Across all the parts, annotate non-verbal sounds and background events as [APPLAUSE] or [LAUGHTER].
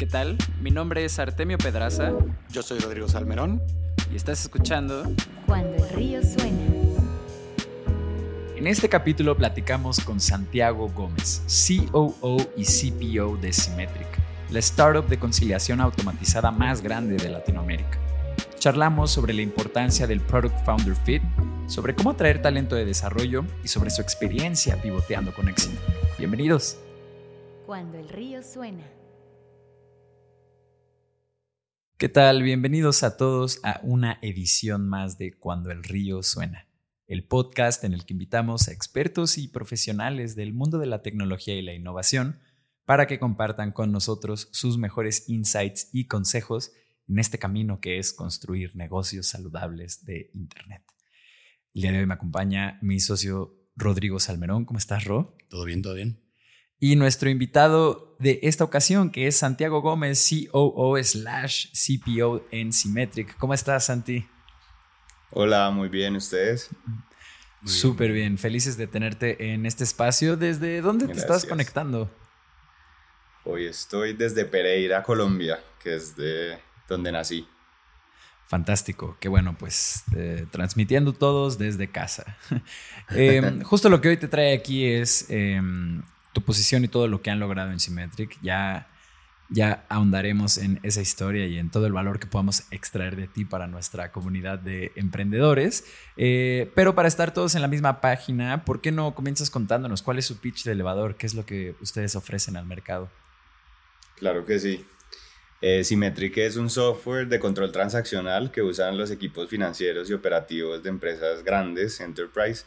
¿Qué tal? Mi nombre es Artemio Pedraza. Yo soy Rodrigo Salmerón. Y estás escuchando Cuando el río suena. En este capítulo platicamos con Santiago Gómez, COO y CPO de Symmetric, la startup de conciliación automatizada más grande de Latinoamérica. Charlamos sobre la importancia del Product Founder Fit, sobre cómo atraer talento de desarrollo y sobre su experiencia pivoteando con éxito. Bienvenidos. Cuando el río suena. ¿Qué tal? Bienvenidos a todos a una edición más de Cuando el río suena, el podcast en el que invitamos a expertos y profesionales del mundo de la tecnología y la innovación para que compartan con nosotros sus mejores insights y consejos en este camino que es construir negocios saludables de Internet. El día de hoy me acompaña mi socio Rodrigo Salmerón. ¿Cómo estás, Ro? Todo bien, todo bien. Y nuestro invitado de esta ocasión, que es Santiago Gómez, COO slash CPO en Symmetric. ¿Cómo estás, Santi? Hola, muy bien, ¿ustedes? Súper bien. felices de tenerte en este espacio. ¿Desde dónde te estás conectando? Hoy estoy desde Pereira, Colombia, que es de donde nací. Fantástico, qué bueno, pues eh, transmitiendo todos desde casa. [LAUGHS] Em, justo lo que hoy te trae aquí es em, tu posición y todo lo que han logrado en Symmetric. Ya, ya ahondaremos en esa historia y en todo el valor que podamos extraer de ti para nuestra comunidad de emprendedores. Eh, pero para estar todos en la misma página, ¿por qué no comienzas contándonos cuál es su pitch de elevador? ¿Qué es lo que ustedes ofrecen al mercado? Claro que sí. Eh, Symmetric es un software de control transaccional que usan los equipos financieros y operativos de empresas grandes, enterprise,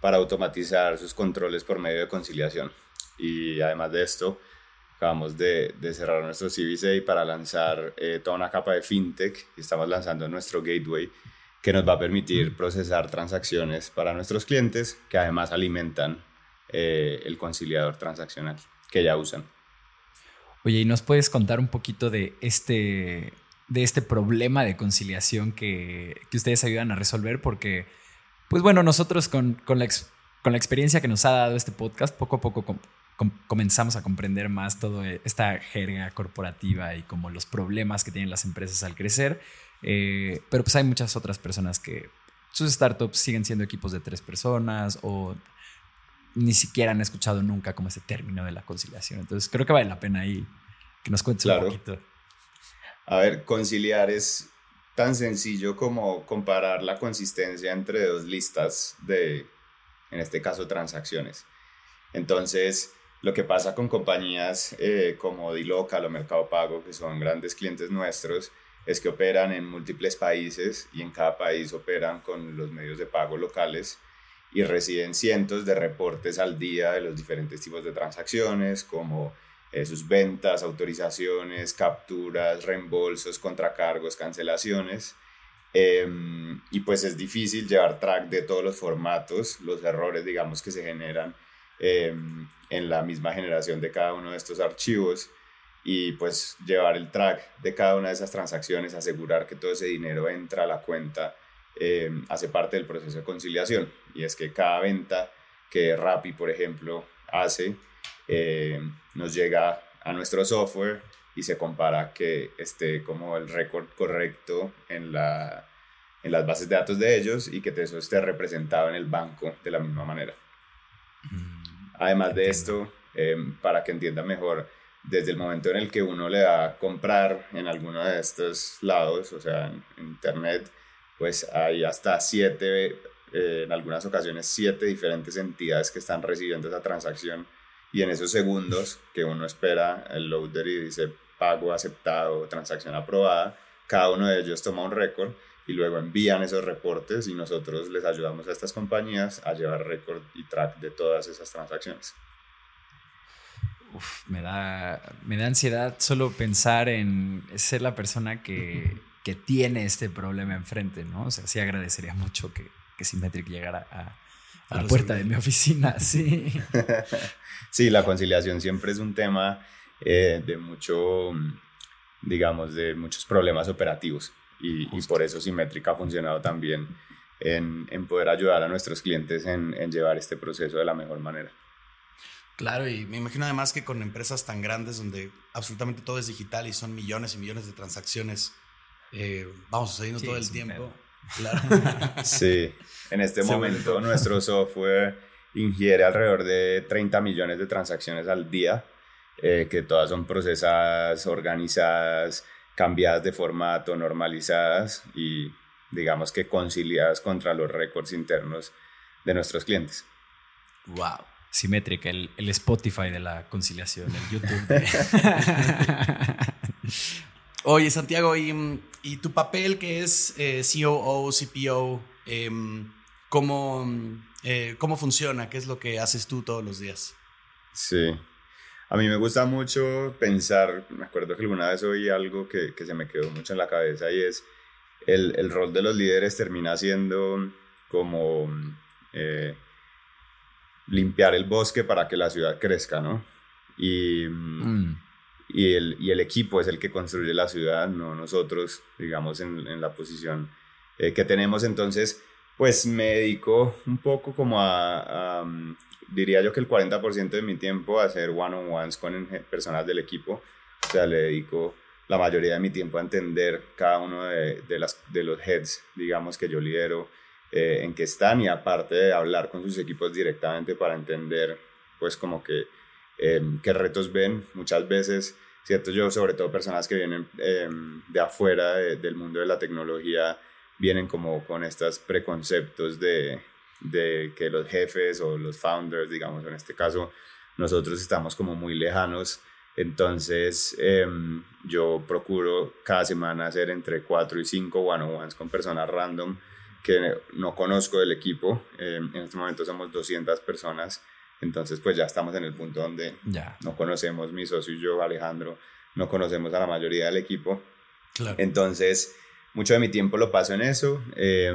para automatizar sus controles por medio de conciliación. Y además de esto, acabamos de, cerrar nuestro CVC para lanzar eh, toda una capa de fintech y estamos lanzando nuestro gateway que nos va a permitir procesar transacciones para nuestros clientes que además alimentan eh, el conciliador transaccional que ya usan. Oye, ¿y nos puedes contar un poquito de este, de este problema de conciliación que, ustedes ayudan a resolver? Porque, pues bueno, nosotros con, la, con la experiencia que nos ha dado este podcast, poco a poco comenzamos a comprender más toda esta jerga corporativa y como los problemas que tienen las empresas al crecer. Eh, pero pues hay muchas otras personas que sus startups siguen siendo equipos de tres personas o ni siquiera han escuchado nunca como ese término de la conciliación. Entonces creo que vale la pena ahí que nos cuentes un poquito. A ver, conciliar es tan sencillo como comparar la consistencia entre dos listas de, en este caso, transacciones. Entonces, lo que pasa con compañías eh, como Dilocal o Mercado Pago, que son grandes clientes nuestros, es que operan en múltiples países y en cada país operan con los medios de pago locales y reciben cientos de reportes al día de los diferentes tipos de transacciones, como eh, sus ventas, autorizaciones, capturas, reembolsos, contracargos, cancelaciones. Em, y pues es difícil llevar track de todos los formatos, los errores, digamos, que se generan em, en la misma generación de cada uno de estos archivos y pues llevar el track de cada una de esas transacciones, asegurar que todo ese dinero entra a la cuenta eh, hace parte del proceso de conciliación. Y es que cada venta que Rappi, por ejemplo, hace, eh, nos llega a nuestro software y se compara que esté como el récord correcto en, la, en las bases de datos de ellos y que eso esté representado en el banco de la misma manera. Mm, Además de esto, eh, para que entienda mejor, desde el momento en el que uno le da a comprar en alguno de estos lados, o sea, en internet, pues hay hasta siete, eh, en algunas ocasiones siete diferentes entidades que están recibiendo esa transacción. Y en esos segundos que uno espera el loader y dice pago aceptado, transacción aprobada, cada uno de ellos toma un récord y luego envían esos reportes y nosotros les ayudamos a estas compañías a llevar récord y track de todas esas transacciones. Uf, me da, me da ansiedad solo pensar en ser la persona que que tiene este problema enfrente, ¿no? O sea, sí agradecería mucho que, que Symmetric llegara a, la puerta de mi oficina, [LAUGHS] sí. [LAUGHS] sí, la conciliación siempre es un tema eh, de mucho, digamos, de muchos problemas operativos y, por eso Symmetric ha funcionado también en, en poder ayudar a nuestros clientes en, en llevar este proceso de la mejor manera. Claro, y me imagino además que con empresas tan grandes donde absolutamente todo es digital y son millones y millones de transacciones, eh, vamos sucediendo Sí, todo el tiempo. Claro. [LAUGHS] Sí, en este Se momento nuestro software ingiere alrededor de 30 millones de transacciones al día, eh, que todas son procesadas, organizadas, cambiadas de formato, normalizadas y digamos que conciliadas contra los récords internos de nuestros clientes. wow. Symmetric, el, el Spotify de la conciliación, el YouTube. [LAUGHS] Oye, Santiago, ¿y, y tu papel que es eh, COO, CPO, em, ¿cómo, eh, ¿cómo funciona? ¿Qué es lo que haces tú todos los días? Sí. A mí me gusta mucho pensar, me acuerdo que alguna vez oí algo que, que se me quedó mucho en la cabeza y es el, el rol de los líderes termina siendo como eh, limpiar el bosque para que la ciudad crezca, ¿no? Y, Mm, y, el, y el equipo es el que construye la ciudad, no nosotros, digamos, en, en la posición eh, que tenemos. Entonces, pues me dedico un poco como a, mm, diría yo que el 40% de mi tiempo a hacer one-on-ones con personas del equipo. O sea, le dedico la mayoría de mi tiempo a entender cada uno de, de las, de los heads, digamos, que yo lidero, eh, en qué están y aparte de hablar con sus equipos directamente para entender, pues como que eh, qué retos ven muchas veces, ¿cierto? Yo, sobre todo personas que vienen eh, de afuera de- del mundo de la tecnología, vienen como con estos preconceptos de, de que los jefes o los founders, digamos, en este caso, nosotros estamos como muy lejanos. Entonces, em, yo procuro cada semana hacer entre 4 y 5 one-on-ones con personas random que no conozco del equipo. Em, en este momento somos 200 personas. Entonces, pues ya estamos en el punto donde ya. no conocemos, mi socio y yo, Alejandro, no conocemos a la mayoría del equipo. Claro. Entonces, mucho de mi tiempo lo paso en eso eh,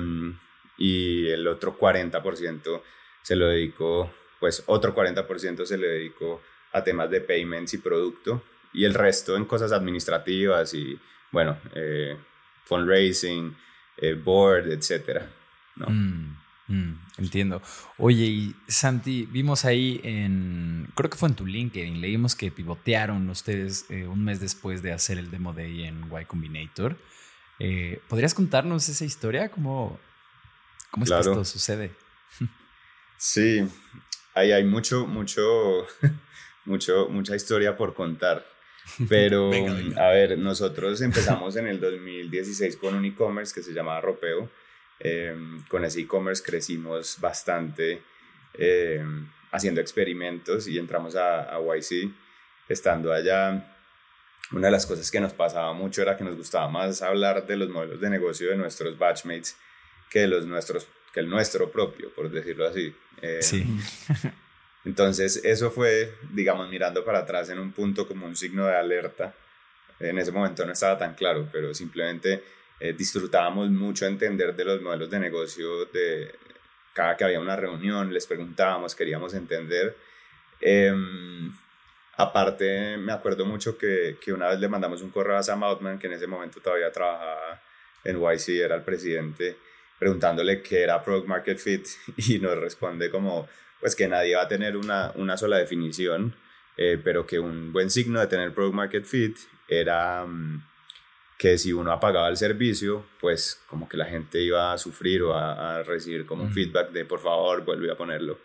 y el otro 40% se lo dedico, pues otro 40% se le dedico a temas de payments y producto y el resto en cosas administrativas y, bueno, eh, fundraising, eh, board, etcétera. ¿no? Mm, mm, entiendo. Oye, y Santi, vimos ahí en, creo que fue en tu LinkedIn, leímos que pivotearon ustedes eh, un mes después de hacer el demo day en Y Combinator. Eh, ¿Podrías contarnos esa historia? ¿Cómo, cómo es Claro. que esto sucede? Sí, ahí hay mucho, mucho, [LAUGHS] mucho, mucha historia por contar. Pero, [LAUGHS] Venga, venga. a ver, nosotros empezamos en el 2016 con un e-commerce que se llamaba Ropeo. Eh, con ese e-commerce crecimos bastante eh, haciendo experimentos y entramos a, a YC. Estando allá, una de las cosas que nos pasaba mucho era que nos gustaba más hablar de los modelos de negocio de nuestros batchmates que de los nuestros que el nuestro propio, por decirlo así. Eh, Sí. [LAUGHS] Entonces, eso fue, digamos, mirando para atrás en un punto como un signo de alerta. En ese momento no estaba tan claro, pero simplemente eh, disfrutábamos mucho entender de los modelos de negocio de cada que había una reunión, les preguntábamos, queríamos entender. Em, aparte, me acuerdo mucho que, que una vez le mandamos un correo a Sam Altman, que en ese momento todavía trabajaba en YC, era el presidente, preguntándole qué era Product Market Fit [LAUGHS] y nos responde como, pues que nadie va a tener una, una sola definición, eh, pero que un buen signo de tener Product Market Fit era mm, que si uno apagaba el servicio, pues como que la gente iba a sufrir o a, a recibir como un Mm. feedback de por favor vuelve a ponerlo.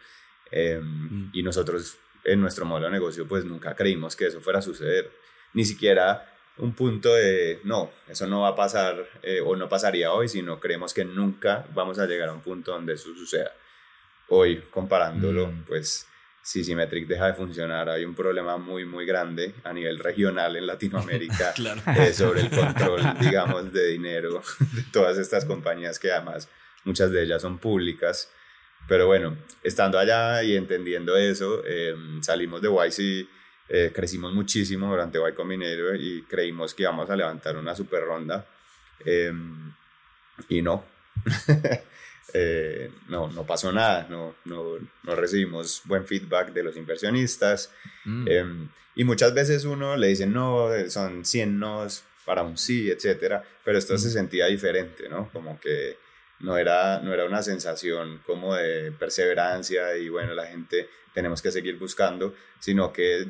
Eh, Mm. Y nosotros en nuestro modelo de negocio pues nunca creímos que eso fuera a suceder. Ni siquiera un punto de no, eso no va a pasar eh, o no pasaría hoy, sino creemos que nunca vamos a llegar a un punto donde eso suceda. Hoy, comparándolo, Mm. pues si Symmetric deja de funcionar, hay un problema muy, muy grande a nivel regional en Latinoamérica [LAUGHS] Claro. eh, sobre el control, digamos, de dinero de todas estas compañías que además muchas de ellas son públicas. Pero bueno, estando allá y entendiendo eso, eh, salimos de YC, eh, crecimos muchísimo durante Y Combinator y creímos que íbamos a levantar una super ronda. eh, y no. [LAUGHS] Eh, no, no pasó nada, no, no, no recibimos buen feedback de los inversionistas. Mm, Em, y muchas veces uno le dice, no, eh, son 100 nos para un sí, etcétera, pero esto se Mm. sentía diferente, ¿no? Como que no era, no era una sensación como de perseverancia y bueno, la gente tenemos que seguir buscando, sino que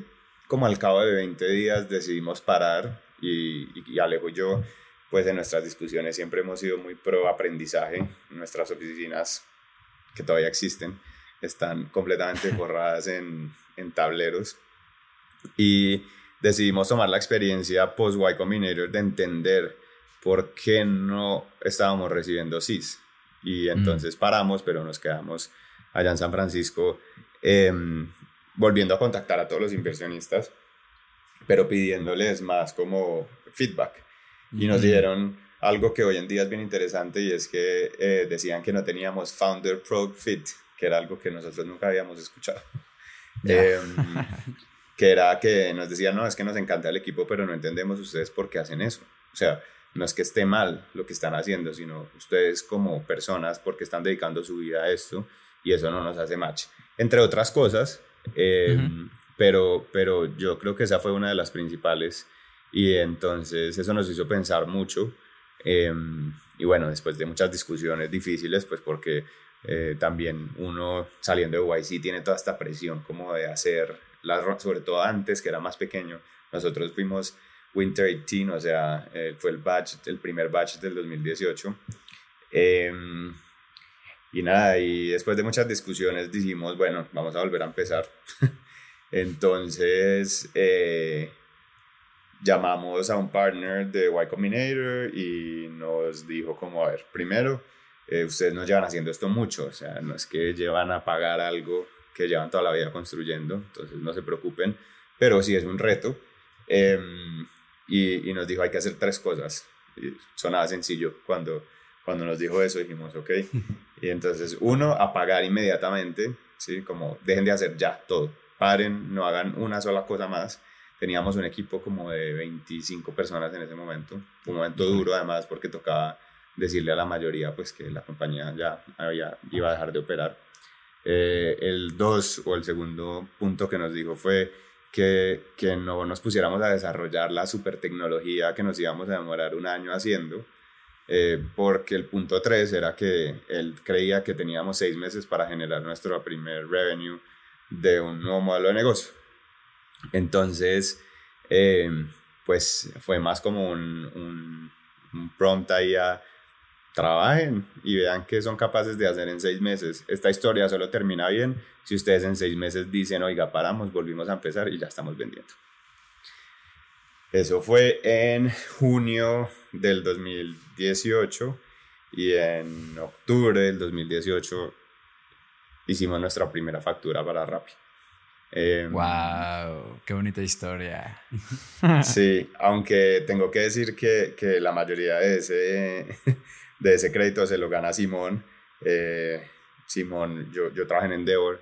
como al cabo de 20 días decidimos parar y, y Alejo y yo, pues en nuestras discusiones siempre hemos sido muy pro aprendizaje. Nuestras oficinas, que todavía existen, están completamente [LAUGHS] borradas en, en tableros. Y decidimos tomar la experiencia post Y Combinator de entender por qué no estábamos recibiendo SIS. Y mm. entonces paramos, pero nos quedamos allá en San Francisco em, volviendo a contactar a todos los inversionistas, pero pidiéndoles más como feedback. Y nos dieron algo que hoy en día es bien interesante y es que eh, decían que no teníamos Founder Product Fit, que era algo que nosotros nunca habíamos escuchado. [LAUGHS] Em, que era que nos decían, no, es que nos encanta el equipo, pero no entendemos ustedes por qué hacen eso. O sea, no es que esté mal lo que están haciendo, sino ustedes como personas porque están dedicando su vida a esto y eso no nos hace match. Entre otras cosas, em, pero, pero yo creo que esa fue una de las principales y entonces eso nos hizo pensar mucho. Em, y bueno, después de muchas discusiones difíciles, pues porque eh, también uno saliendo de YC tiene toda esta presión como de hacer, las, sobre todo antes que era más pequeño, nosotros fuimos Winter 18, o sea, eh, fue el batch, el primer batch del 2018. Em, y nada, y después de muchas discusiones dijimos, bueno, vamos a volver a empezar. [LAUGHS] Entonces, eh, llamamos a un partner de Y Combinator y nos dijo como, a ver, primero, eh, ustedes no llevan haciendo esto mucho, o sea, no es que llevan a pagar algo que llevan toda la vida construyendo, entonces no se preocupen, pero sí es un reto. Em, y, nos dijo hay que hacer tres cosas. Y sonaba sencillo cuando, cuando nos dijo eso, dijimos, ok. [LAUGHS] Y entonces, uno, apagar inmediatamente, ¿sí? Como dejen de hacer ya todo, paren, no hagan una sola cosa más. Teníamos un equipo como de 25 personas en ese momento, un momento duro además porque tocaba decirle a la mayoría pues que la compañía ya había, iba a dejar de operar. Eh, el dos o el segundo punto que nos dijo fue que, que no nos pusiéramos a desarrollar la super tecnología que nos íbamos a demorar un año haciendo, eh, porque el punto 3 era que él creía que teníamos seis meses para generar nuestro primer revenue de un nuevo modelo de negocio. Entonces, eh, pues fue más como un, un, un prompt ahí a trabajen y vean qué son capaces de hacer en seis meses. Esta historia solo termina bien si ustedes en seis meses dicen, oiga, paramos, volvimos a empezar y ya estamos vendiendo. Eso fue en junio del 2018 y en octubre del 2018 hicimos nuestra primera factura para Rappi. ¡Wow! Em, ¡Qué bonita historia! Sí, aunque tengo que decir que, que la mayoría de ese de ese crédito se lo gana Simón. Eh, Simón, yo, yo trabajé en Endeavor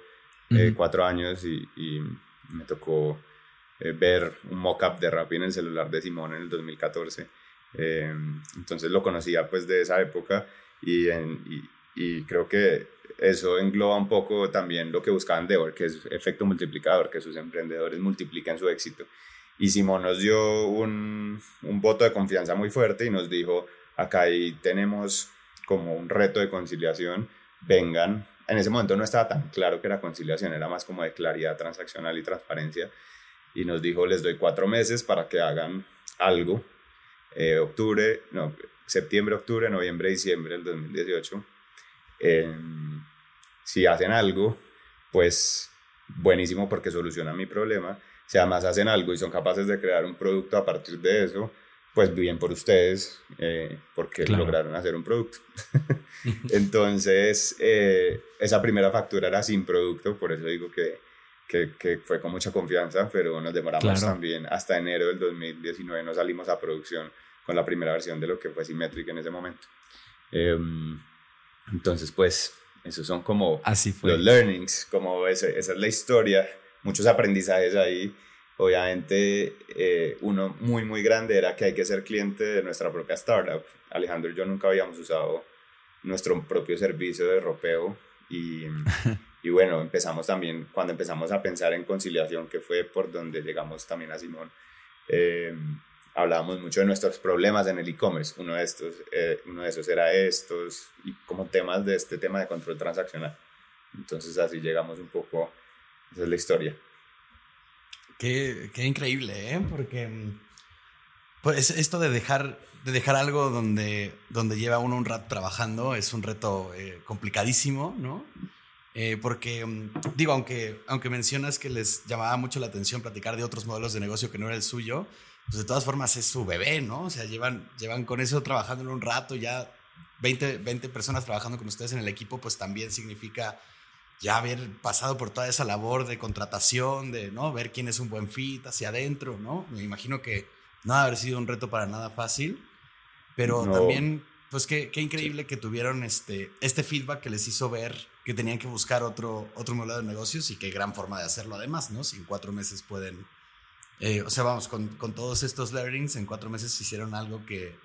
eh, cuatro años y, y me tocó eh, ver un mock-up de Rappi en el celular de Simón en el 2014. entonces lo conocía pues de esa época y, y, y, creo que eso engloba un poco también lo que buscaba Endeavor, que es efecto multiplicador, que sus emprendedores multiplican su éxito. Y Simón nos dio un, un voto de confianza muy fuerte y nos dijo, acá ahí tenemos como un reto de conciliación, vengan. En ese momento no estaba tan claro que era conciliación, era más como de claridad transaccional y transparencia. Y nos dijo, les doy cuatro meses para que hagan algo. Eh, octubre, no, septiembre, octubre, noviembre, diciembre del 2018. si hacen algo, pues buenísimo porque soluciona mi problema. Si además hacen algo y son capaces de crear un producto a partir de eso, pues bien por ustedes, eh, porque lograron hacer un producto. [LAUGHS] [LAUGHS] Entonces, eh, esa primera factura era sin producto, por eso digo que, que, que fue con mucha confianza, pero nos demoramos también hasta enero del 2019, no salimos a producción con la primera versión de lo que fue Symmetric en ese momento. Em, entonces, pues, esos son como Así fue. los learnings, como ese, esa es la historia, muchos aprendizajes ahí Obviamente, eh, uno muy, muy grande era que hay que ser cliente de nuestra propia startup. Alejandro y yo nunca habíamos usado nuestro propio servicio de ropeo y, [LAUGHS] y bueno, empezamos también, cuando empezamos a pensar en conciliación, que fue por donde llegamos también a Simón, eh, hablábamos mucho de nuestros problemas en el e-commerce. Uno, de estos, eh, uno de esos era estos y como temas de este tema de control transaccional. Entonces así llegamos un poco, esa es la historia. Qué, qué increíble, ¿eh? Porque mm, pues esto de dejar, de dejar algo donde, donde lleva uno un rato trabajando es un reto eh, complicadísimo, ¿no? Eh, porque, mm, digo, aunque, aunque mencionas que les llamaba mucho la atención platicar de otros modelos de negocio que no era el suyo, pues de todas formas es su bebé, ¿no? O sea, llevan, llevan con eso trabajando un rato, ya 20, 20 personas trabajando con ustedes en el equipo, pues también significa ya haber pasado por toda esa labor de contratación, de ¿no? ver quién es un buen fit hacia adentro, ¿no? Me imagino que no ha haber sido un reto para nada fácil, pero también, pues qué, qué increíble que tuvieron este, este feedback que les hizo ver que tenían que buscar otro, otro modelo de negocios y qué gran forma de hacerlo además, ¿no? Si en cuatro meses pueden, eh, o sea, vamos, con, con todos estos learnings, en cuatro meses hicieron algo que,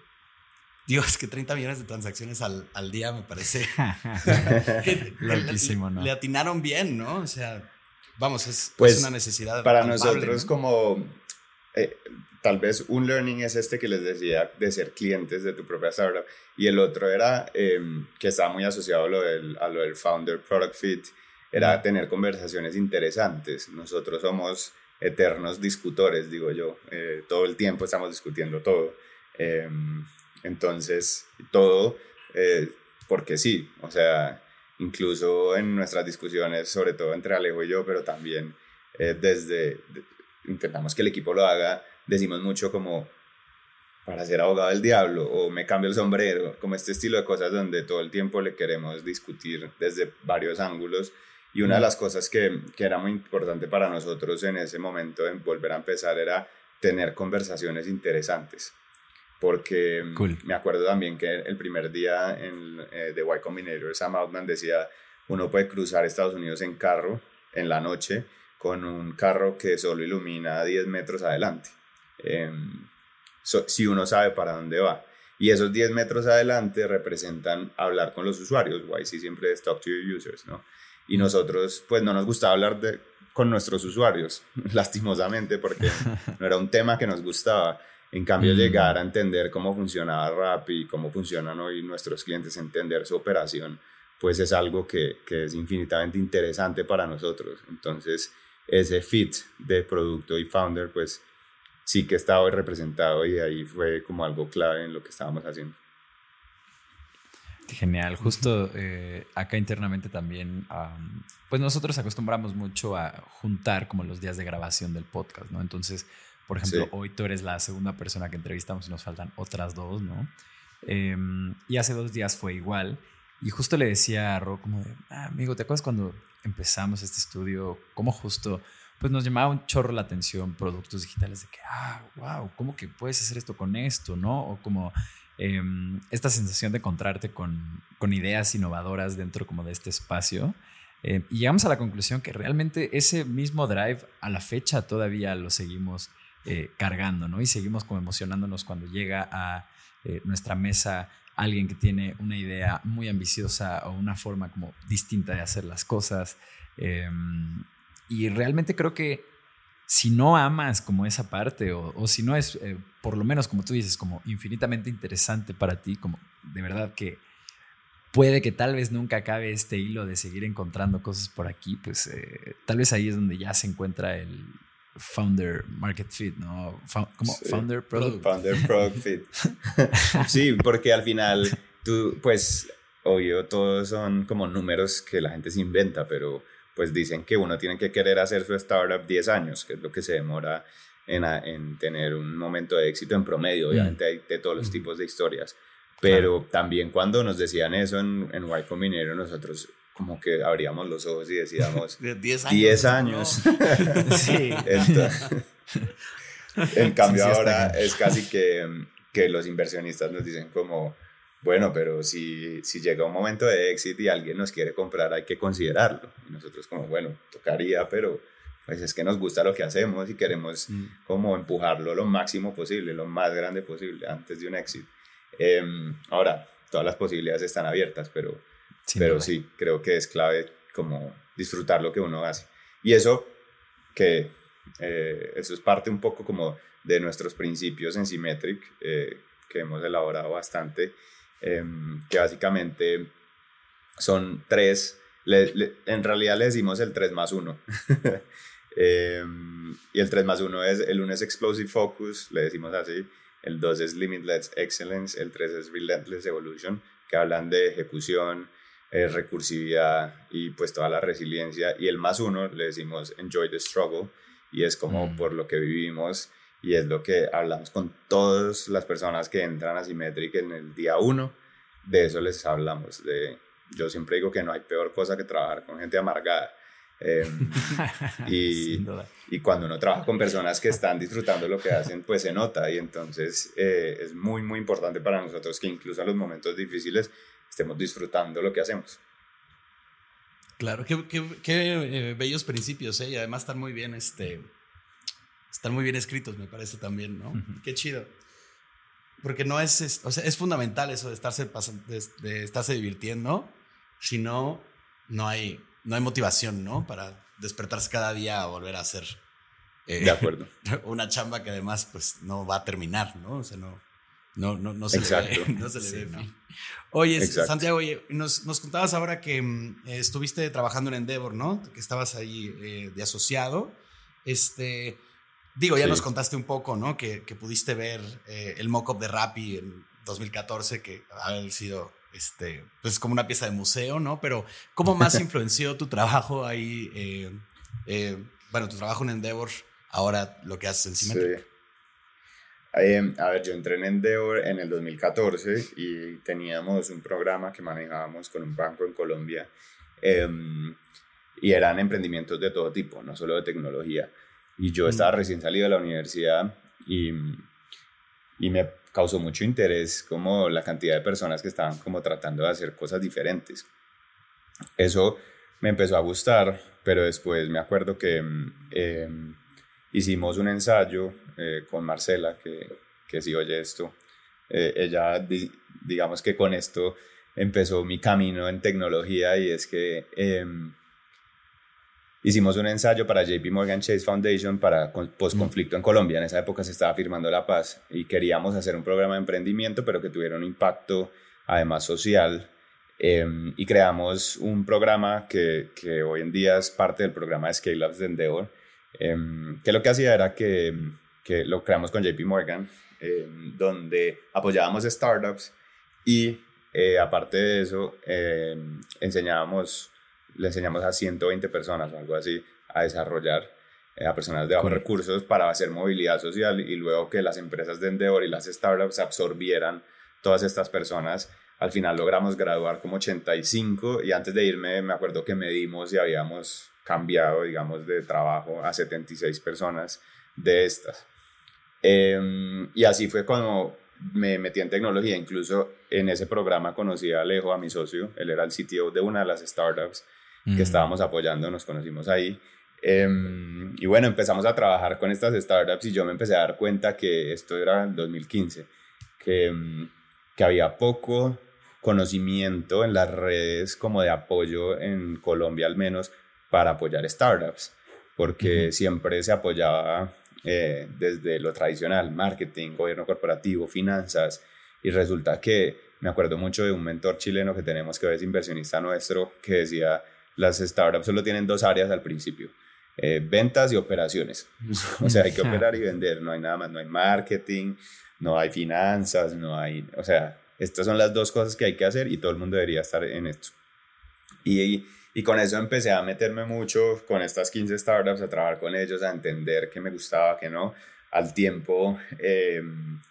Digo, es que 30 millones de transacciones al, al día me parece. [LAUGHS] Loquísimo, ¿no? Le atinaron bien, ¿no? O sea, vamos, es, Pues, una necesidad. Para palpable, nosotros ¿no? como eh, tal vez un learning es este que les decía de ser clientes de tu propia startup y el otro era eh, que estaba muy asociado a lo del, a lo del founder product fit, era tener conversaciones interesantes. Nosotros somos eternos discutores, digo yo, Eh, todo el tiempo estamos discutiendo todo. Entonces, todo, eh, porque sí, o sea, incluso en nuestras discusiones, sobre todo entre Alejo y yo, pero también eh, desde, de- intentamos que el equipo lo haga, decimos mucho como para ser abogado del diablo o me cambio el sombrero, como este estilo de cosas donde todo el tiempo le queremos discutir desde varios ángulos. Y una de las cosas que, que era muy importante para nosotros en ese momento en volver a empezar era tener conversaciones interesantes. Porque Cool. me acuerdo también que el primer día en, eh, de Y Combinator, Sam Altman decía, uno puede cruzar Estados Unidos en carro en la noche con un carro que solo ilumina 10 metros adelante. Em, so- si uno sabe para dónde va. Y esos 10 metros adelante representan hablar con los usuarios. YC siempre es talk to your users, ¿no? Y nosotros, pues no nos gustaba hablar de, con nuestros usuarios, [LAUGHS] lastimosamente, porque [LAUGHS] no era un tema que nos gustaba. En cambio, Mm. llegar a entender cómo funcionaba Rappi, cómo funcionan hoy nuestros clientes, entender su operación, pues es algo que, que es infinitamente interesante para nosotros. Entonces, ese fit de producto y founder, pues sí que estaba hoy representado y ahí fue como algo clave en lo que estábamos haciendo. Genial, justo eh, acá internamente también, am, pues nosotros acostumbramos mucho a juntar como los días de grabación del podcast, ¿no? Entonces, por ejemplo, Sí. hoy tú eres la segunda persona que entrevistamos y nos faltan otras dos, ¿no? Em, y hace dos días fue igual. Y justo le decía a Ro como de, "Ah, amigo, ¿te acuerdas cuando empezamos este estudio? Cómo justo, pues nos llamaba un chorro la atención productos digitales de que, ah, wow, ¿cómo que puedes hacer esto con esto, no? O como em, esta sensación de encontrarte con, con ideas innovadoras dentro como de este espacio. Eh, y llegamos a la conclusión que realmente ese mismo drive a la fecha todavía lo seguimos eh, cargando, ¿no? Y seguimos como emocionándonos cuando llega a eh, nuestra mesa alguien que tiene una idea muy ambiciosa o una forma como distinta de hacer las cosas. Eh, y realmente creo que si no amas como esa parte o, si no es, eh, por lo menos como tú dices, como infinitamente interesante para ti, como de verdad que puede que tal vez nunca acabe este hilo de seguir encontrando cosas por aquí, pues tal vez ahí es donde ya se encuentra el founder market fit, ¿no? Sí. founder product. [LAUGHS] Founder Product Fit. [LAUGHS] sí, porque al final tú, pues, obvio, todos son como números que la gente se inventa, pero pues dicen que uno tiene que querer hacer su startup 10 años, que es lo que se demora en, a- en tener un momento de éxito en promedio. Obviamente hay de todos los Mm. tipos de historias. Pero también cuando nos decían eso en, en Y Combinator, nosotros como que abríamos los ojos y decíamos, [LAUGHS] De 10 años. 10 ¿no? años. [LAUGHS] Sí. Entonces, [LAUGHS] en cambio Sí, sí, ahora bien. es casi que, que los inversionistas nos dicen como, bueno, pero si, si llega un momento de éxito y alguien nos quiere comprar, hay que considerarlo. Y nosotros como, bueno, tocaría, pero pues es que nos gusta lo que hacemos y queremos Mm. como empujarlo lo máximo posible, lo más grande posible antes de un éxito. Em, ahora, todas las posibilidades están abiertas, pero Sin pero duda. sí, creo que es clave como disfrutar lo que uno hace. Y eso que Eh, eso es parte un poco como de nuestros principios en Symmetric, eh, que hemos elaborado bastante, em, que básicamente son tres, en realidad le decimos el 3 más 1. [LAUGHS] Em, y el 3 más 1 es, el 1 es Explosive Focus, le decimos así, el 2 es Limitless Excellence, el 3 es Relentless Evolution, que hablan de ejecución, eh, recursividad y pues toda la resiliencia. Y el más 1 le decimos Enjoy the Struggle, y es como mm. por lo que vivimos y es lo que hablamos con todas las personas que entran a Symmetric en el día 1, de eso les hablamos, de yo siempre digo que no hay peor cosa que trabajar con gente amargada. [LAUGHS] Y, y, cuando uno trabaja con personas que están disfrutando lo que hacen, pues se nota y entonces eh, es muy, muy importante para nosotros que incluso en los momentos difíciles estemos disfrutando lo que hacemos. Claro, qué, qué, qué eh, bellos principios, ¿eh? Y además están muy bien, este, están muy bien escritos, me parece también, ¿no? Qué chido. Porque no es, o sea, es fundamental eso de estarse, de, de estarse divirtiendo, si no, no hay, no hay motivación, ¿no? Para despertarse cada día a volver a hacer. Eh, de acuerdo. [LAUGHS] Una chamba que además, pues, no va a terminar, ¿no? O sea, no, no, no, no se le ve. [LAUGHS] No se le ve Oye, Santiago, oye, nos, nos, contabas ahora que mm, estuviste trabajando en Endeavor, ¿no? Que estabas ahí eh, de asociado. Este, digo, ya nos contaste un poco, ¿no? Que, que pudiste ver eh, el mock-up de Rappi en 2014, que ha sido este, pues como una pieza de museo, ¿no? Pero ¿cómo más [LAUGHS] influenció tu trabajo ahí, eh, eh, bueno, tu trabajo en Endeavor, ahora lo que haces en Symmetric? Sí. Eh, a ver, yo entré en Endeavor en el 2014 y teníamos un programa que manejábamos con un banco en Colombia em, y eran emprendimientos de todo tipo, no solo de tecnología. Y yo estaba recién salido de la universidad y, y me causó mucho interés como la cantidad de personas que estaban como tratando de hacer cosas diferentes. Eso me empezó a gustar, pero después me acuerdo que em, hicimos un ensayo eh, con Marcela, que, que si oye esto, eh, ella digamos que con esto empezó mi camino en tecnología y es que em, hicimos un ensayo para JP Morgan Chase Foundation para post-conflicto en Colombia. En esa época se estaba firmando la paz y queríamos hacer un programa de emprendimiento, pero que tuviera un impacto además social. Em, y creamos un programa que, que, hoy en día es parte del programa de Scale Ups de Endeavor, em, que lo que hacía era que, que lo creamos con JP Morgan, em, donde apoyábamos startups y eh, aparte de eso enseñábamos le enseñamos a 120 personas o algo así a desarrollar eh, a personas de bajos recursos para hacer movilidad social y luego que las empresas de Endeavor y las startups absorbieran todas estas personas. Al final logramos graduar como 85 y antes de irme me acuerdo que medimos y habíamos cambiado, digamos, de trabajo a 76 personas de estas. Em, y así fue cuando me metí en tecnología. Incluso en ese programa conocí a Alejo, a mi socio. Él era el CTO de una de las startups que estábamos apoyando, nos conocimos ahí. Em, y bueno, empezamos a trabajar con estas startups y yo me empecé a dar cuenta que esto era el 2015, que, em, que había poco conocimiento en las redes como de apoyo en Colombia al menos para apoyar startups, porque siempre se apoyaba eh, desde lo tradicional, marketing, gobierno corporativo, finanzas, y resulta que me acuerdo mucho de un mentor chileno que tenemos que es inversionista nuestro, que decía, las startups solo tienen dos áreas al principio. Eh, ventas y operaciones. [LAUGHS] o sea, hay que operar y vender, no hay nada más, no hay marketing, no hay finanzas, no hay, o sea, estas son las dos cosas que hay que hacer y todo el mundo debería estar en esto. Y, y con eso empecé a meterme mucho con estas 15 startups, a trabajar con ellos, a entender qué me gustaba, qué no. Al tiempo, eh,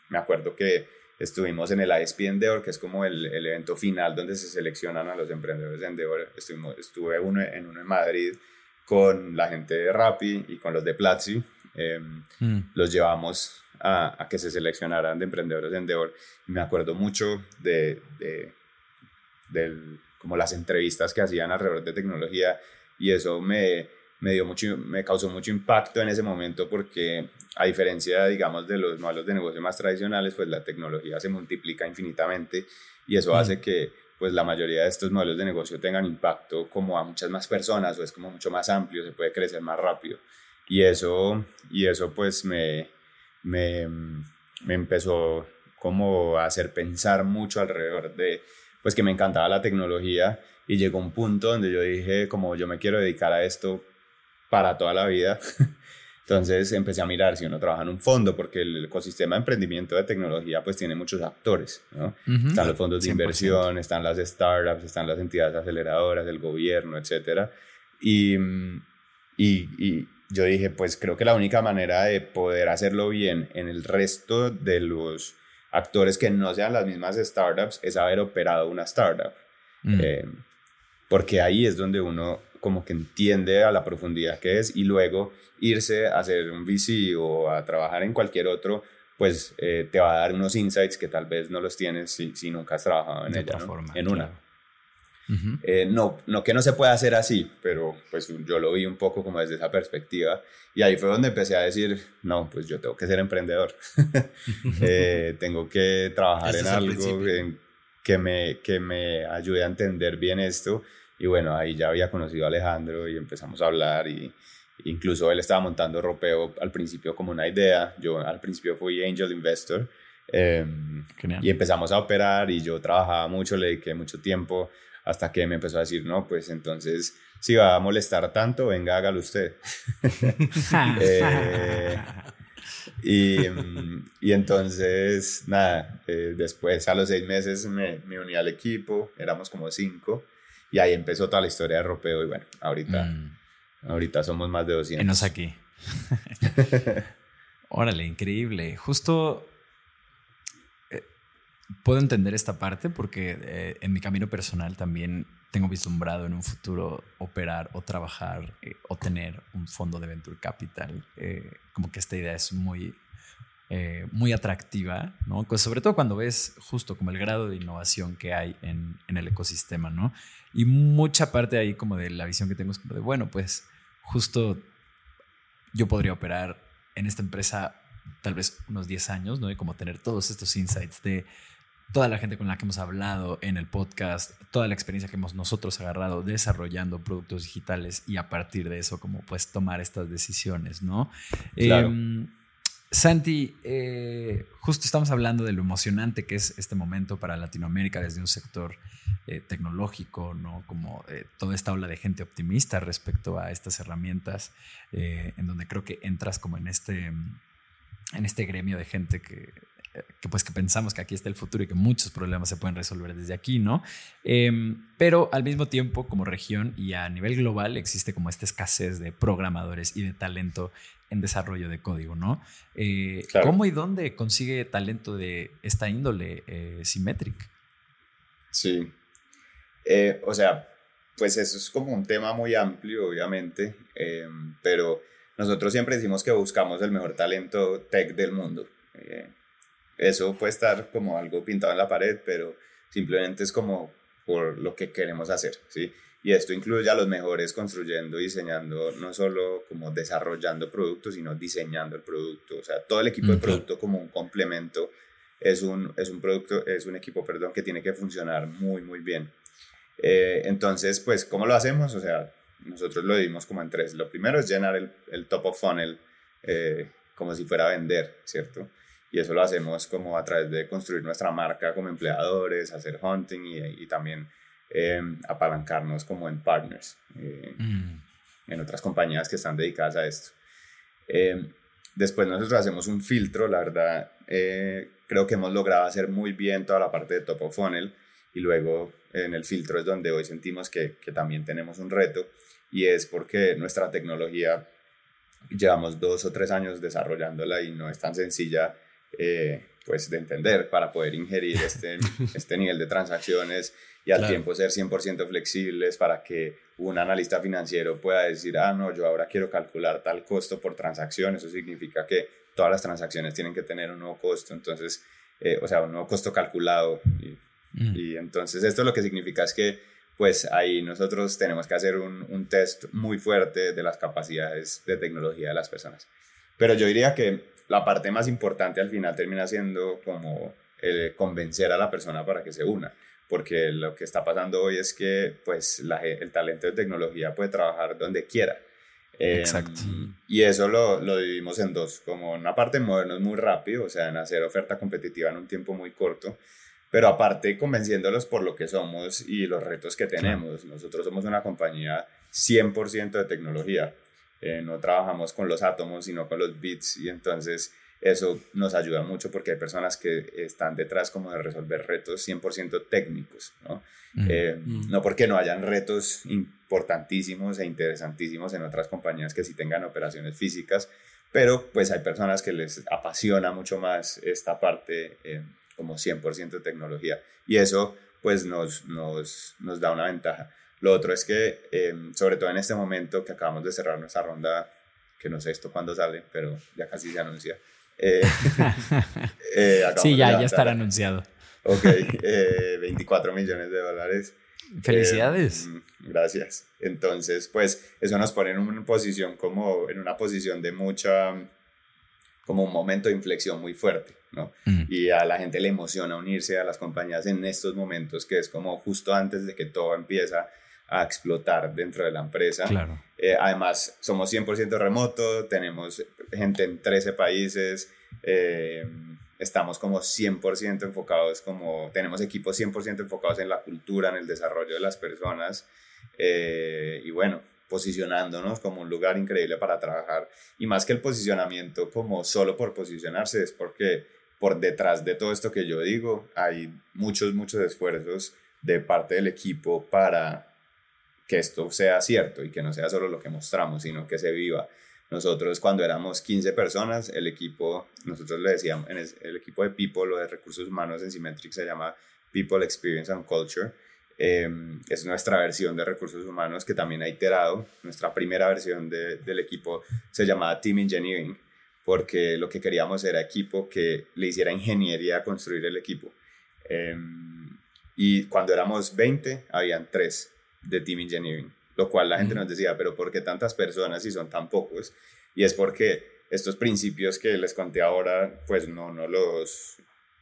me acuerdo que Estuvimos en el ISP Endeavor, que es como el, el, evento final donde se seleccionan a los emprendedores de Endeavor. Estuvimos, estuve uno, en uno en Madrid con la gente de Rappi y con los de Platzi. Em, mm. Los llevamos a, a, que se seleccionaran de emprendedores de Endeavor. Y me acuerdo mucho de, de, de como las entrevistas que hacían alrededor de tecnología y eso me, me, dio mucho, me causó mucho impacto en ese momento porque a diferencia, digamos, de los modelos de negocio más tradicionales, pues la tecnología se multiplica infinitamente y eso hace que pues la mayoría de estos modelos de negocio tengan impacto como a muchas más personas o es como mucho más amplio, se puede crecer más rápido. y eso, y eso pues me, me, me empezó como a hacer pensar mucho alrededor de, pues que me encantaba la tecnología y llegó un punto donde yo dije como yo me quiero dedicar a esto para toda la vida. [LAUGHS] Entonces empecé a mirar si uno trabaja en un fondo, porque el ecosistema de emprendimiento de tecnología pues tiene muchos actores, ¿no? Están los fondos de inversión, están las startups, están las entidades aceleradoras, el gobierno, etc. Y, y, y yo dije, pues creo que la única manera de poder hacerlo bien en el resto de los actores que no sean las mismas startups es haber operado una startup. Mm. Eh, porque ahí es donde uno como que entiende a la profundidad que es y luego irse a hacer un VC o a trabajar en cualquier otro, pues eh, te va a dar unos insights que tal vez no los tienes si, si nunca has trabajado en ella, en una. Eh, no, no que no se pueda hacer así, pero pues yo lo vi un poco como desde esa perspectiva y ahí fue donde empecé a decir, no, pues yo tengo que ser emprendedor, [LAUGHS] eh, tengo que trabajar en algo que, me, que me ayude a entender bien esto y bueno, ahí ya había conocido a Alejandro y empezamos a hablar y incluso él estaba montando ropeo al principio como una idea, yo al principio fui angel investor. Em, y empezamos a operar y yo trabajaba mucho, le dediqué mucho tiempo hasta que me empezó a decir, no, pues entonces, si va a molestar tanto, venga, hágalo usted. [LAUGHS] Eh, y, y, entonces, nada, eh, después a los seis meses me, me, uní al equipo, éramos como cinco, y ahí empezó toda la historia de ropeo, y bueno, ahorita, mm. ahorita somos más de 200. Enos aquí. [LAUGHS] Órale, increíble. Justo puedo entender esta parte porque eh, en mi camino personal también tengo vislumbrado en un futuro operar o trabajar eh, o tener un fondo de venture capital. Eh, como que esta idea es muy, muy atractiva, ¿no? Pues sobre todo cuando ves justo como el grado de innovación que hay en, en, el ecosistema, ¿no? Y mucha parte ahí como de la visión que tengo es como de, bueno, pues justo yo podría operar en esta empresa tal vez unos 10 años, ¿no? Y como tener todos estos insights de toda la gente con la que hemos hablado en el podcast, toda la experiencia que hemos nosotros agarrado desarrollando productos digitales y a partir de eso como pues tomar estas decisiones, ¿no? Em, Santi, eh, justo estamos hablando de lo emocionante que es este momento para Latinoamérica desde un sector eh, tecnológico, ¿no? Como eh, toda esta ola de gente optimista respecto a estas herramientas, en donde creo que entras como en este, en este gremio de gente que que pues que pensamos que aquí está el futuro y que muchos problemas se pueden resolver desde aquí, ¿no? Em, pero al mismo tiempo, como región y a nivel global, existe como esta escasez de programadores y de talento en desarrollo de código, ¿no? Eh, ¿Cómo y dónde consigue talento de esta índole eh, Symmetric? Sí. Eh, o sea, pues eso es como un tema muy amplio, obviamente, em, pero nosotros siempre decimos que buscamos el mejor talento tech del mundo. Eso puede estar como algo pintado en la pared, pero simplemente es como por lo que queremos hacer, ¿sí? Y esto incluye a los mejores construyendo, diseñando, no solo como desarrollando productos, sino diseñando el producto. O sea, todo el equipo de producto como un complemento es un, es un producto, es un equipo, perdón, que tiene que funcionar muy, muy bien. Eh, entonces, pues, ¿cómo lo hacemos? O sea, nosotros lo dimos como en tres. Lo primero es llenar el, el top of funnel eh, como si fuera a vender, ¿cierto? Y eso lo hacemos como a través de construir nuestra marca como empleadores, hacer hunting y, y también eh, apalancarnos como en partners, eh, mm. en otras compañías que están dedicadas a esto. Eh, después nosotros hacemos un filtro, la verdad, creo que hemos logrado hacer muy bien toda la parte de top of funnel y luego en el filtro es donde hoy sentimos que, que también tenemos un reto y es porque nuestra tecnología llevamos dos o tres años desarrollándola y no es tan sencilla eh, pues de entender para poder ingerir este, [LAUGHS] este nivel de transacciones y al tiempo ser 100% flexibles para que un analista financiero pueda decir, ah, no, yo ahora quiero calcular tal costo por transacción, eso significa que todas las transacciones tienen que tener un nuevo costo, entonces, eh, o sea, un nuevo costo calculado. Y, mm. y, entonces esto lo que significa es que pues ahí nosotros tenemos que hacer un, un test muy fuerte de las capacidades de tecnología de las personas. Pero yo diría que la parte más importante al final termina siendo como el convencer a la persona para que se una, porque lo que está pasando hoy es que pues el talento de tecnología puede trabajar donde quiera. Exacto. Y eso lo, lo dividimos en dos, como una parte moderno es muy rápido, o sea, en hacer oferta competitiva en un tiempo muy corto, pero aparte convenciéndolos por lo que somos y los retos que tenemos. Nosotros somos una compañía 100% de tecnología, eh, no trabajamos con los átomos, sino con los bits, y entonces eso nos ayuda mucho porque hay personas que están detrás como de resolver retos 100% técnicos, ¿no? Mm. Eh, Mm. no porque no hayan retos importantísimos e interesantísimos en otras compañías que sí tengan operaciones físicas, pero pues hay personas que les apasiona mucho más esta parte eh, como 100% de tecnología y eso pues nos, nos, nos da una ventaja. Lo otro es que, eh, sobre todo en este momento que acabamos de cerrar nuestra ronda, que no sé esto cuándo sale, pero ya casi se anuncia. eh, [LAUGHS] eh, sí, ya, ya estará anunciado. Ok, eh, 24 millones de dólares. [LAUGHS] Felicidades. Eh, mm, gracias. Entonces, pues eso nos pone en una posición como, en una posición de mucha, como un momento de inflexión muy fuerte, ¿no? Mm. Y a la gente le emociona unirse a las compañías en estos momentos, que es como justo antes de que todo empieza a explotar dentro de la empresa. Claro. Eh, además, somos 100% remoto, tenemos gente en 13 países, eh, estamos como 100% enfocados, como tenemos equipos 100% enfocados en la cultura, en el desarrollo de las personas eh, y bueno, posicionándonos como un lugar increíble para trabajar. Y más que el posicionamiento como solo por posicionarse, es porque por detrás de todo esto que yo digo hay muchos, muchos esfuerzos de parte del equipo para que esto sea cierto y que no sea solo lo que mostramos, sino que se viva. Nosotros cuando éramos 15 personas, el equipo, nosotros le decíamos, en el equipo de People o de recursos humanos en Symmetric se llama People Experience and Culture. Eh, es nuestra versión de recursos humanos que también ha iterado. Nuestra primera versión de- del equipo se llamaba Team Engineering, porque lo que queríamos era equipo que le hiciera ingeniería a construir el equipo. Eh, y cuando éramos 20, habían tres de Team Engineering, lo cual la gente Ujú. nos decía, pero ¿por qué tantas personas si son tan pocos? Y es porque estos principios que les conté ahora, pues no, no los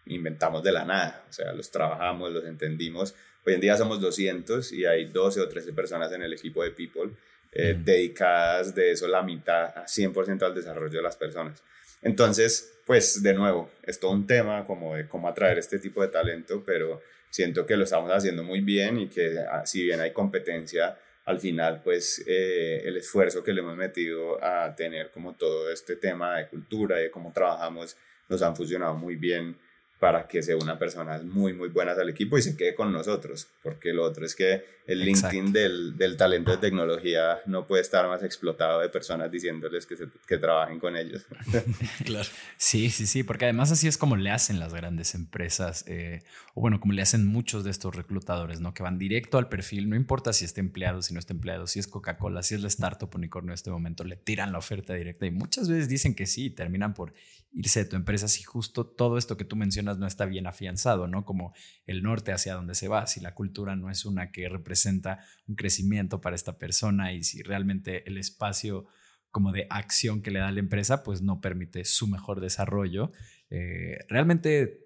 inventamos de la nada, o sea, los trabajamos, los entendimos. Hoy en día somos 200 y hay 12 o 13 personas en el equipo de People eh, Ujú. dedicadas de eso la mitad a 100% al desarrollo de las personas. Entonces, pues de nuevo, es todo un tema como de cómo atraer este tipo de talento, pero siento que lo estamos haciendo muy bien y que ah, si bien hay competencia, al final pues eh, el esfuerzo que le hemos metido a tener como todo este tema de cultura y de cómo trabajamos nos han funcionado muy bien para que se unan personas muy muy buenas al equipo y se quede con nosotros, porque lo otro es que el Exacto. LinkedIn del, del talento de tecnología no puede estar más explotado de personas diciéndoles que, se- que trabajen con ellos. [LAUGHS] Claro. Sí, sí, sí, porque además así es como le hacen las grandes empresas, eh, o bueno, como le hacen muchos de estos reclutadores, ¿no? Que van directo al perfil, no importa si está empleado, si no está empleado, si es Coca-Cola, si es la startup unicornio en este momento, le tiran la oferta directa y muchas veces dicen que sí, y terminan por irse de tu empresa si justo todo esto que tú mencionas no está bien afianzado, ¿no? Como el norte hacia donde se va, si la cultura no es una que representa un crecimiento para esta persona y si realmente el espacio como de acción que le da la empresa, pues no permite su mejor desarrollo. Eh, realmente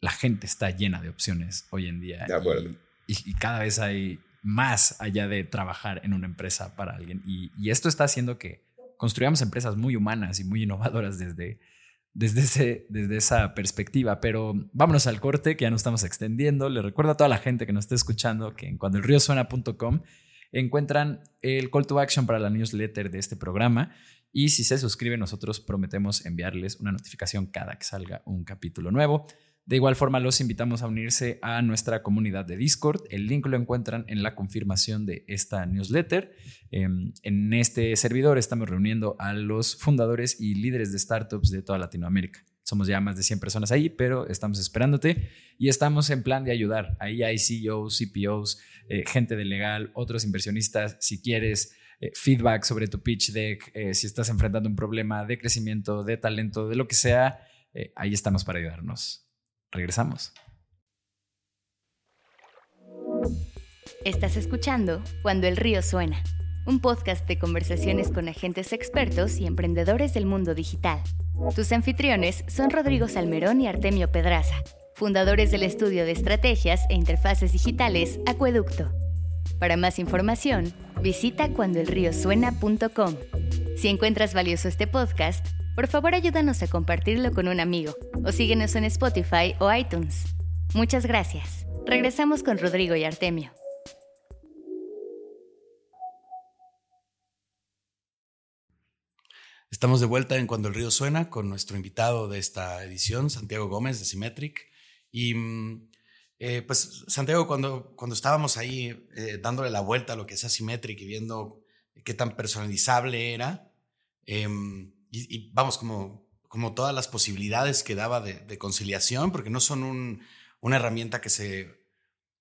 la gente está llena de opciones hoy en día. De acuerdo. Y, y- y cada vez hay más allá de trabajar en una empresa para alguien. Y, y esto está haciendo que construyamos empresas muy humanas y muy innovadoras desde, desde, ese, desde esa perspectiva. Pero vámonos al corte, que ya nos estamos extendiendo. Le recuerdo a toda la gente que nos esté escuchando que en cuandoelriosuena.com encuentran el call to action para la newsletter de este programa. Y si se suscriben, nosotros prometemos enviarles una notificación cada que salga un capítulo nuevo. De igual forma, los invitamos a unirse a nuestra comunidad de Discord. El link lo encuentran en la confirmación de esta newsletter. Eh, en este servidor estamos reuniendo a los fundadores y líderes de startups de toda Latinoamérica. Somos ya más de 100 personas ahí, pero estamos esperándote y estamos en plan de ayudar. Ahí hay CEOs, CPOs, eh, gente de legal, otros inversionistas. Si quieres eh, feedback sobre tu pitch deck, eh, si estás enfrentando un problema de crecimiento, de talento, de lo que sea, ahí estamos para ayudarnos. Regresamos. Estás escuchando Cuando el río suena, un podcast de conversaciones con agentes expertos y emprendedores del mundo digital. Tus anfitriones son Rodrigo Salmerón y Artemio Pedraza, fundadores del estudio de estrategias e interfaces digitales Acueducto. Para más información, visita cuandoelriosuena.com. Si encuentras valioso este podcast, por favor ayúdanos a compartirlo con un amigo o síguenos en Spotify o iTunes. Muchas gracias. Regresamos con Rodrigo y Artemio. Estamos de vuelta en Cuando el Río Suena con nuestro invitado de esta edición, Santiago Gómez de Symmetric. Y mm, eh, pues Santiago, cuando, cuando estábamos ahí eh, dándole la vuelta a lo que es Asymmetric y viendo qué tan personalizable era, em, y, vamos, como, como todas las posibilidades que daba de, conciliación, porque no son una herramienta que se,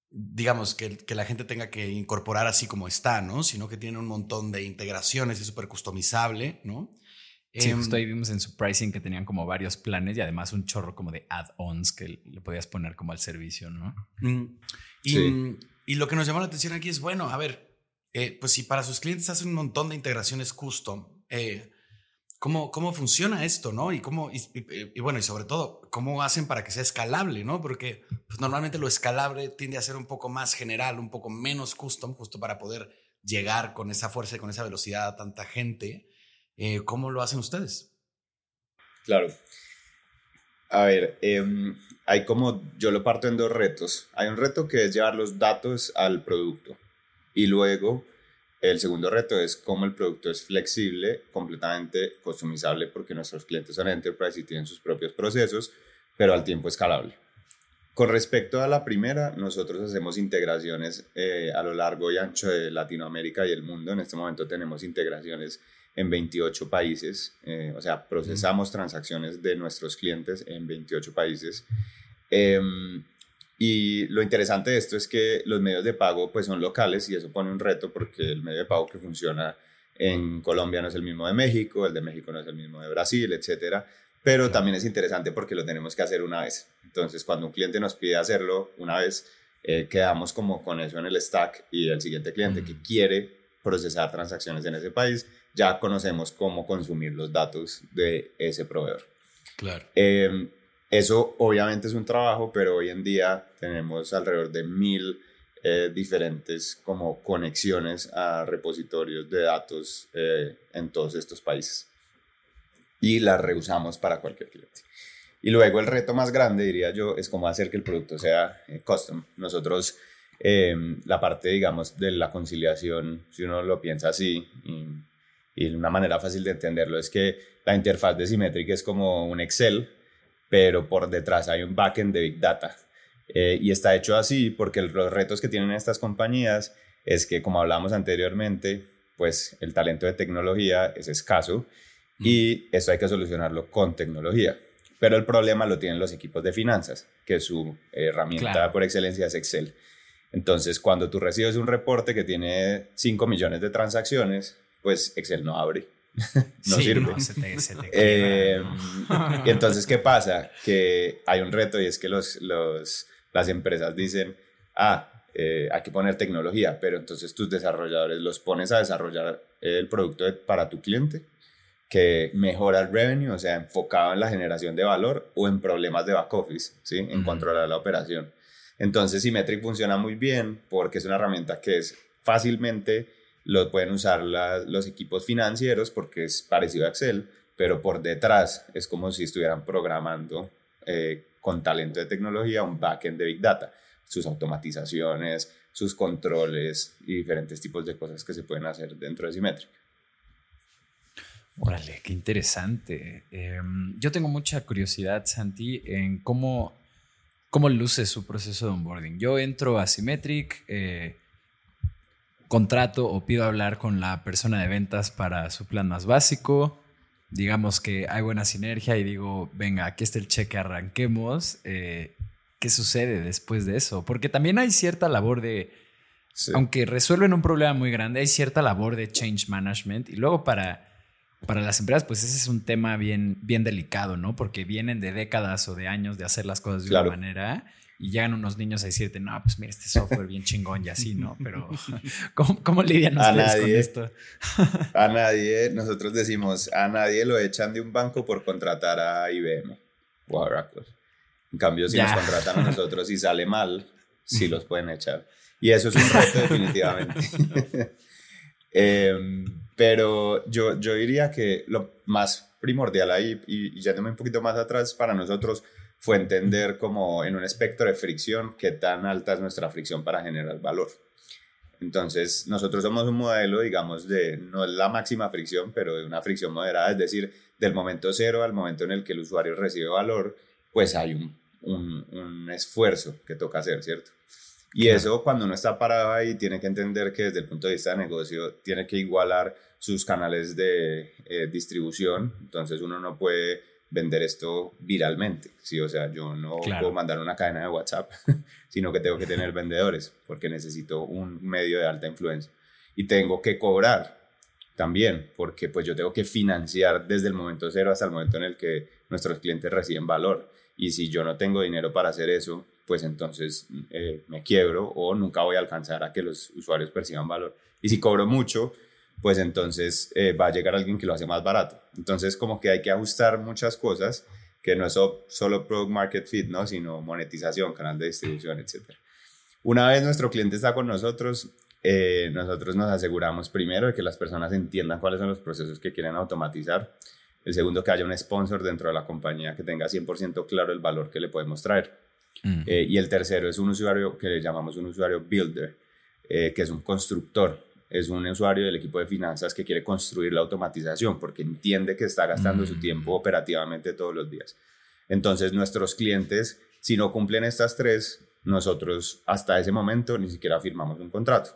digamos, que, que, la gente tenga que incorporar así como está, ¿no? Sino que tiene un montón de integraciones, es súper customizable, ¿no? Sí, justo em, ahí vimos en su pricing que tenían como varios planes y además un chorro como de add-ons que le podías poner como al servicio, ¿no? Mm, y, y, lo que nos llamó la atención aquí es, bueno, a ver, eh, pues si para sus clientes hacen un montón de integraciones custom, eh, ¿cómo, ¿cómo funciona esto, no? Y, cómo, y, bueno, y sobre todo, ¿cómo hacen para que sea escalable, no? Porque pues, normalmente lo escalable tiende a ser un poco más general, un poco menos custom, justo para poder llegar con esa fuerza y con esa velocidad a tanta gente. Eh, ¿Cómo lo hacen ustedes? Claro. A ver, em, hay como, yo lo parto en dos retos. Hay un reto que es llevar los datos al producto y luego el segundo reto es cómo el producto es flexible, completamente customizable porque nuestros clientes son enterprise y tienen sus propios procesos, pero al tiempo escalable. Con respecto a la primera, nosotros hacemos integraciones eh, a lo largo y ancho de Latinoamérica y el mundo. En este momento tenemos integraciones en 28 países, eh, o sea, procesamos transacciones de nuestros clientes en 28 países. Em, y lo interesante de esto es que los medios de pago pues son locales y eso pone un reto porque el medio de pago que funciona en Colombia no es el mismo de México, el de México no es el mismo de Brasil, etcétera. Pero también es interesante porque lo tenemos que hacer una vez. Entonces, cuando un cliente nos pide hacerlo una vez, eh, quedamos como con eso en el stack y el siguiente cliente que quiere procesar transacciones en ese país ya conocemos cómo consumir los datos de ese proveedor. Claro. Eh, eso obviamente es un trabajo, pero hoy en día tenemos alrededor de mil eh, diferentes como conexiones a repositorios de datos eh, en todos estos países. Y las reusamos para cualquier cliente. Y luego el reto más grande, diría yo, es cómo hacer que el producto sea custom. Nosotros, la parte, digamos, de la conciliación, si uno lo piensa así, y una manera fácil de entenderlo es que la interfaz de Symmetric es como un Excel, pero por detrás hay un backend de Big Data. Eh, y está hecho así porque los retos que tienen estas compañías es que, como hablamos anteriormente, pues el talento de tecnología es escaso y eso hay que solucionarlo con tecnología. Pero el problema lo tienen los equipos de finanzas, que su herramienta por excelencia es Excel. Entonces, cuando tú recibes un reporte que tiene 5 millones de transacciones, pues Excel no abre. [LAUGHS] no sirve. Eh, y entonces, ¿qué pasa? Que hay un reto y es que los, los, las empresas dicen, ah, eh, hay que poner tecnología, pero entonces tus desarrolladores los pones a desarrollar el producto para tu cliente que mejora el revenue, o sea, enfocado en la generación de valor o en problemas de back office, ¿sí? En controlar la operación. Entonces, Symmetric funciona muy bien porque es una herramienta que es fácilmente lo pueden usar los equipos financieros porque es parecido a Excel, pero por detrás es como si estuvieran programando eh, con talento de tecnología un backend de Big Data, sus automatizaciones, sus controles y diferentes tipos de cosas que se pueden hacer dentro de Symmetric. Órale, qué interesante. Em, yo tengo mucha curiosidad, Santi, en cómo, cómo luce su proceso de onboarding. Yo entro a Symmetric, eh, contrato o pido hablar con la persona de ventas para su plan más básico. Digamos que hay buena sinergia y digo, venga, aquí está el cheque, arranquemos. Eh, ¿Qué sucede después de eso? Porque también hay cierta labor de, aunque resuelven un problema muy grande, hay cierta labor de change management y luego para, para las empresas, pues ese es un tema bien, bien delicado, ¿no? Porque vienen de décadas o de años de hacer las cosas de una manera y llegan unos niños a decirte, no, pues mira, este software bien chingón y así, ¿no? Pero, [LAUGHS] [LAUGHS] ¿cómo, cómo lidian ustedes con esto? [LAUGHS] a nadie, nosotros decimos, a nadie lo echan de un banco por contratar a IBM o a Oracle. En cambio, si nos contratan a nosotros y sale mal, sí los pueden echar. Y eso es un reto definitivamente. Em, pero yo, yo diría que lo más primordial ahí, y, y yéndome un poquito más atrás, para nosotros fue entender como en un espectro de fricción qué tan alta es nuestra fricción para generar valor. Entonces, nosotros somos un modelo, digamos, de no es la máxima fricción, pero de una fricción moderada, es decir, del momento cero al momento en el que el usuario recibe valor, pues hay un, un, un esfuerzo que toca hacer, ¿cierto? Y eso cuando uno está parado ahí tiene que entender que desde el punto de vista de negocio tiene que igualar sus canales de eh, distribución, entonces uno no puede vender esto viralmente, ¿sí? O sea, yo no puedo mandar una cadena de WhatsApp, [LAUGHS] sino que tengo que tener vendedores, porque necesito un medio de alta influencia. Y tengo que cobrar también, porque pues yo tengo que financiar desde el momento cero hasta el momento en el que nuestros clientes reciben valor. Y si yo no tengo dinero para hacer eso, pues entonces eh, me quiebro o nunca voy a alcanzar a que los usuarios perciban valor. Y si cobro mucho, pues entonces eh, va a llegar alguien que lo hace más barato. Entonces como que hay que ajustar muchas cosas, que no es solo product market fit, ¿no? sino monetización, canal de distribución, etc. Una vez nuestro cliente está con nosotros, eh, nosotros nos aseguramos primero de que las personas entiendan cuáles son los procesos que quieren automatizar. El segundo, que haya un sponsor dentro de la compañía que tenga 100% claro el valor que le podemos traer. Mm. Eh, y el tercero es un usuario que le llamamos un usuario builder, que es un constructor es un usuario del equipo de finanzas que quiere construir la automatización porque entiende que está gastando su tiempo mm. operativamente todos los días. Entonces nuestros clientes, si no cumplen estas tres, nosotros hasta ese momento ni siquiera firmamos un contrato.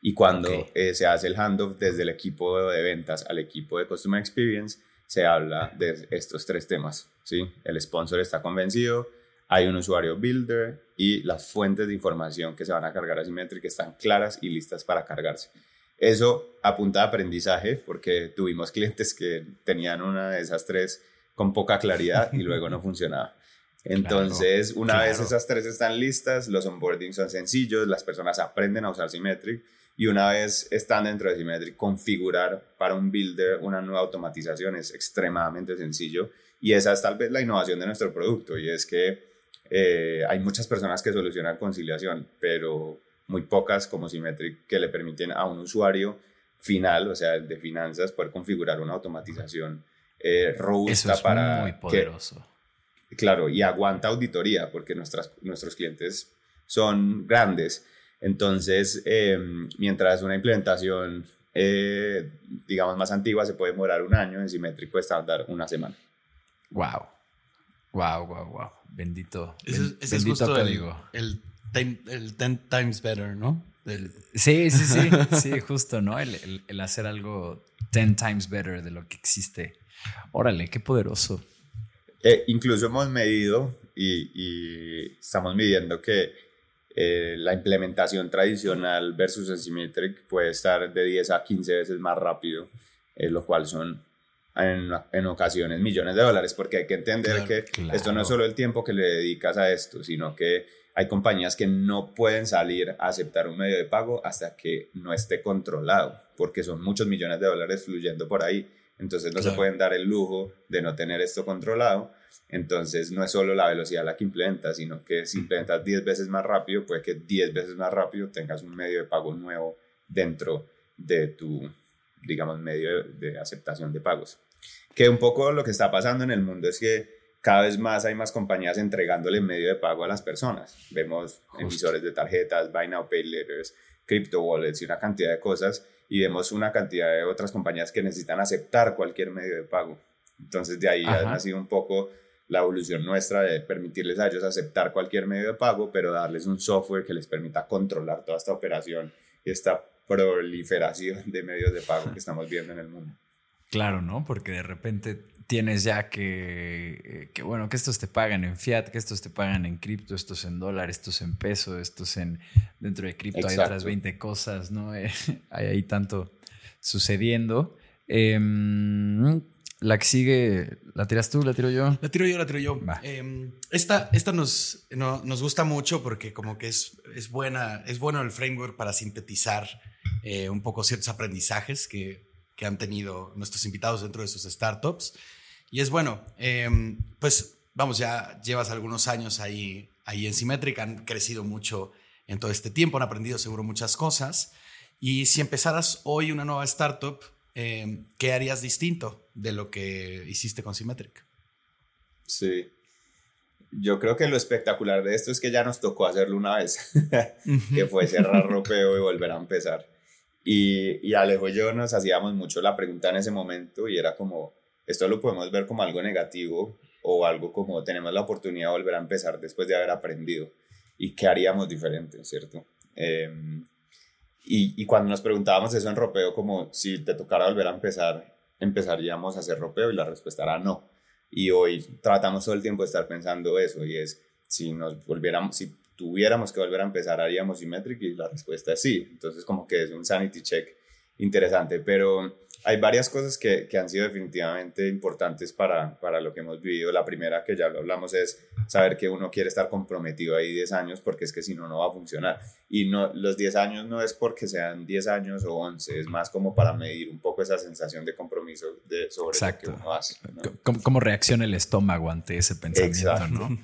Y cuando eh, se hace el handoff desde el equipo de ventas al equipo de Customer Experience, se habla de estos tres temas. ¿sí? El sponsor está convencido, hay un usuario builder y las fuentes de información que se van a cargar a Symmetric están claras y listas para cargarse. Eso apunta a aprendizaje porque tuvimos clientes que tenían una de esas tres con poca claridad y luego no [LAUGHS] funcionaba. Entonces, una vez esas tres están listas, los onboardings son sencillos, las personas aprenden a usar Symmetric y una vez están dentro de Symmetric, configurar para un builder una nueva automatización es extremadamente sencillo y esa es tal vez la innovación de nuestro producto y es que eh, hay muchas personas que solucionan conciliación, pero muy pocas como Symmetric que le permiten a un usuario final, o sea, el de finanzas, poder configurar una automatización eh, robusta es para... Muy poderoso. claro, y aguanta auditoría porque nuestras, nuestros clientes son grandes. Entonces, em, mientras una implementación, eh, digamos, más antigua se puede demorar un año, en Symmetric puede tardar una semana. Wow. Wow, wow, wow. Bendito. Ese, es justo el, el, ten, times better, ¿no? Sí, sí, sí, [LAUGHS] sí, justo, ¿no? El, el, hacer algo ten times better de lo que existe. Órale, qué poderoso. Eh, incluso hemos medido y, y estamos midiendo que eh, la implementación tradicional versus Asymmetric puede estar de 10 a 15 veces más rápido, eh, lo cual son en, ocasiones millones de dólares, porque hay que entender que esto no es solo el tiempo que le dedicas a esto, sino que hay compañías que no pueden salir a aceptar un medio de pago hasta que no esté controlado, porque son muchos millones de dólares fluyendo por ahí. Entonces no se pueden dar el lujo de no tener esto controlado. Entonces no es solo la velocidad la que implementa, sino que si implementas 10 veces más rápido, puede que 10 veces más rápido tengas un medio de pago nuevo dentro de tu, digamos, medio de aceptación de pagos. Que un poco lo que está pasando en el mundo es que cada vez más hay más compañías entregándole medio de pago a las personas. Vemos emisores de tarjetas, Buy Now Pay Letters, crypto wallets y una cantidad de cosas. Y vemos una cantidad de otras compañías que necesitan aceptar cualquier medio de pago. Entonces de ahí ha nacido un poco la evolución nuestra de permitirles a ellos aceptar cualquier medio de pago, pero darles un software que les permita controlar toda esta operación y esta proliferación de medios de pago que estamos viendo en el mundo. Claro, ¿no? Porque de repente tienes ya que, que, bueno, que estos te pagan en fiat, que estos te pagan en cripto, estos en dólar, estos en peso, estos en... Dentro de cripto hay otras 20 cosas, ¿no? [LAUGHS] hay ahí tanto sucediendo. Em, la que sigue, ¿la tiras tú, la tiro yo? La tiro yo, la tiro yo. Em, esta esta nos, nos gusta mucho porque como que es, es, buena, es bueno el framework para sintetizar eh, un poco ciertos aprendizajes que que han tenido nuestros invitados dentro de sus startups. Y es bueno, em, pues vamos, ya llevas algunos años ahí, ahí en Symmetric, han crecido mucho en todo este tiempo, han aprendido seguro muchas cosas. Y si empezaras hoy una nueva startup, eh, ¿qué harías distinto de lo que hiciste con Symmetric? Sí. Yo creo que lo espectacular de esto es que ya nos tocó hacerlo una vez, [LAUGHS] que fue cerrar ropeo y volver a empezar. Y, y Alejo y yo nos hacíamos mucho la pregunta en ese momento y era como, esto lo podemos ver como algo negativo o algo como tenemos la oportunidad de volver a empezar después de haber aprendido y qué haríamos diferente, ¿cierto? Em, y, y, cuando nos preguntábamos eso en ropeo, como si te tocara volver a empezar, empezaríamos a hacer ropeo y la respuesta era no. Y hoy tratamos todo el tiempo de estar pensando eso y es, si nos volviéramos, si tuviéramos que volver a empezar, haríamos Symmetric y la respuesta es sí. Entonces como que es un sanity check interesante, pero hay varias cosas que, que, han sido definitivamente importantes para, para lo que hemos vivido. La primera, que ya lo hablamos, es saber que uno quiere estar comprometido ahí 10 años, porque es que si no, no va a funcionar. Y no, los 10 años no es porque sean 10 años o 11, es más como para medir un poco esa sensación de compromiso de, sobre Exacto. lo que uno hace. ¿Cómo, reacciona el estómago ante ese pensamiento? ¿no?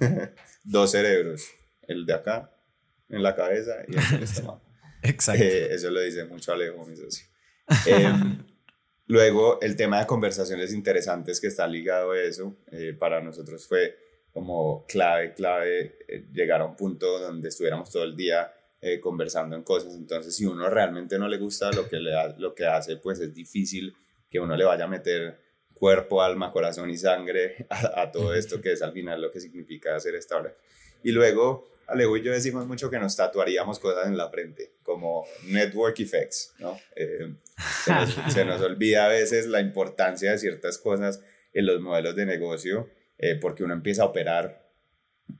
[LAUGHS] Dos cerebros, el de acá, en la cabeza y el [LAUGHS] estómago. Exacto. Eh, eso lo dice mucho Alejo, mi socio. Em, [LAUGHS] luego, el tema de conversaciones interesantes que está ligado a eso, eh, para nosotros fue como clave, clave eh, llegar a un punto donde estuviéramos todo el día conversando en cosas. Entonces, si uno realmente no le gusta lo que, le lo que hace, pues es difícil que uno le vaya a meter cuerpo, alma, corazón y sangre [LAUGHS] a, a todo esto, que es al final lo que significa hacer esta obra. Y luego, Alejo y yo decimos mucho que nos tatuaríamos cosas en la frente, como network effects, ¿no? Eh, [LAUGHS] se, nos, olvida a veces la importancia de ciertas cosas en los modelos de negocio, eh, porque uno empieza a operar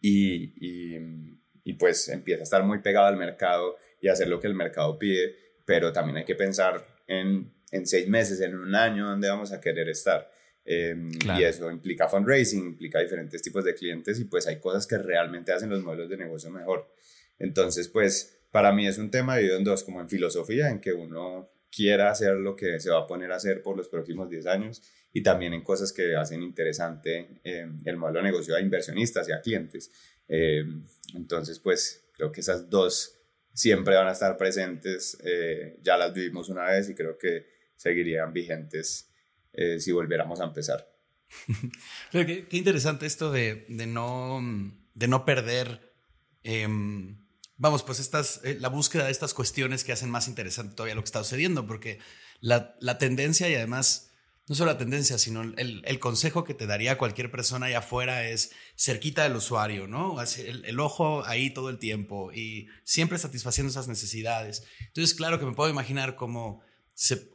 y, y, y, pues empieza a estar muy pegado al mercado y hacer lo que el mercado pide, pero también hay que pensar en, en seis meses, en un año, dónde vamos a querer estar. Em, y eso implica fundraising, implica diferentes tipos de clientes y pues hay cosas que realmente hacen los modelos de negocio mejor. Entonces, pues para mí es un tema dividido en dos, como en filosofía, en que uno quiera hacer lo que se va a poner a hacer por los próximos 10 años y también en cosas que hacen interesante em, el modelo de negocio a inversionistas y a clientes. Em, entonces, pues creo que esas dos siempre van a estar presentes, eh, ya las vivimos una vez y creo que seguirían vigentes eh, si volviéramos a empezar. [LAUGHS] qué, interesante esto de, de, no, de no perder, em, vamos, pues estas, eh, la búsqueda de estas cuestiones que hacen más interesante todavía lo que está sucediendo, porque la, la tendencia y además, no solo la tendencia, sino el, el, consejo que te daría cualquier persona allá afuera es cerquita del usuario, ¿no? El, el, ojo ahí todo el tiempo y siempre satisfaciendo esas necesidades. Entonces, claro que me puedo imaginar como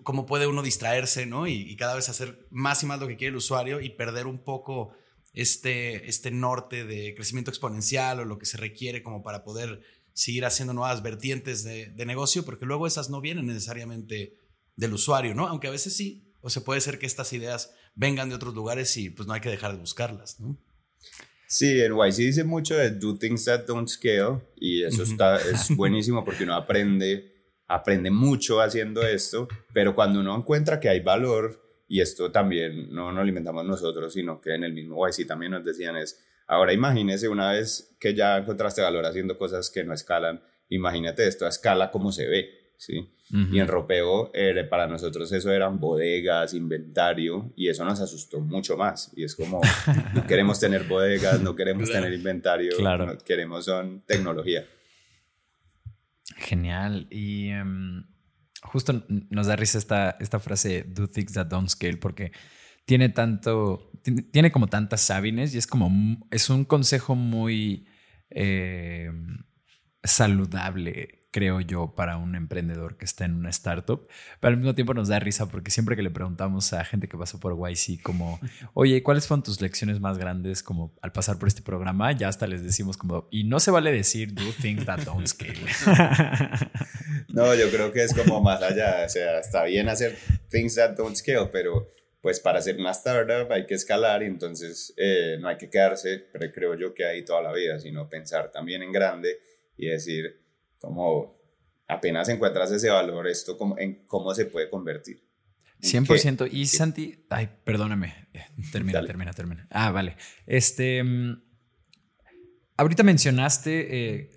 cómo puede uno distraerse, ¿no? Y, cada vez hacer más y más lo que quiere el usuario y perder un poco este, este norte de crecimiento exponencial o lo que se requiere como para poder seguir haciendo nuevas vertientes de, negocio, porque luego esas no vienen necesariamente del usuario, ¿no? Aunque a veces sí, o se puede ser que estas ideas vengan de otros lugares y pues no hay que dejar de buscarlas, ¿no? Sí, en YC dice mucho de do things that don't scale y eso está, es buenísimo porque uno aprende aprende mucho haciendo esto, pero cuando uno encuentra que hay valor, y esto también no nos lo inventamos nosotros, sino que en el mismo YC también nos decían es, ahora imagínese una vez que ya encontraste valor haciendo cosas que no escalan, imagínate esto a escala como se ve, ¿sí? Y en ropeo, eh, para nosotros eso eran bodegas, inventario, y eso nos asustó mucho más. Y es como, [LAUGHS] no queremos tener bodegas, no queremos tener inventario, claro. queremos son tecnología. Genial. Y em, justo nos da risa esta, esta frase, do things that don't scale, porque tiene tanto, tiene, como tantas sabines y es como, es un consejo muy em, saludable creo yo, para un emprendedor que está en una startup. Pero al mismo tiempo nos da risa porque siempre que le preguntamos a gente que pasó por YC como, [LAUGHS] oye, ¿cuáles fueron tus lecciones más grandes como al pasar por este programa? Ya hasta les decimos como, y no se vale decir do things that don't scale. [LAUGHS] no, yo creo que es como más allá, o sea, está bien hacer things that don't scale, pero pues para hacer una startup hay que escalar y entonces eh, no hay que quedarse, pero creo yo que ahí toda la vida, sino pensar también en grande y decir, como apenas encuentras ese valor, esto como, en cómo se puede convertir. 100%. y Santi, ay, perdóname, termina, termina, termina. Ah, vale. Este, mm, ahorita mencionaste eh,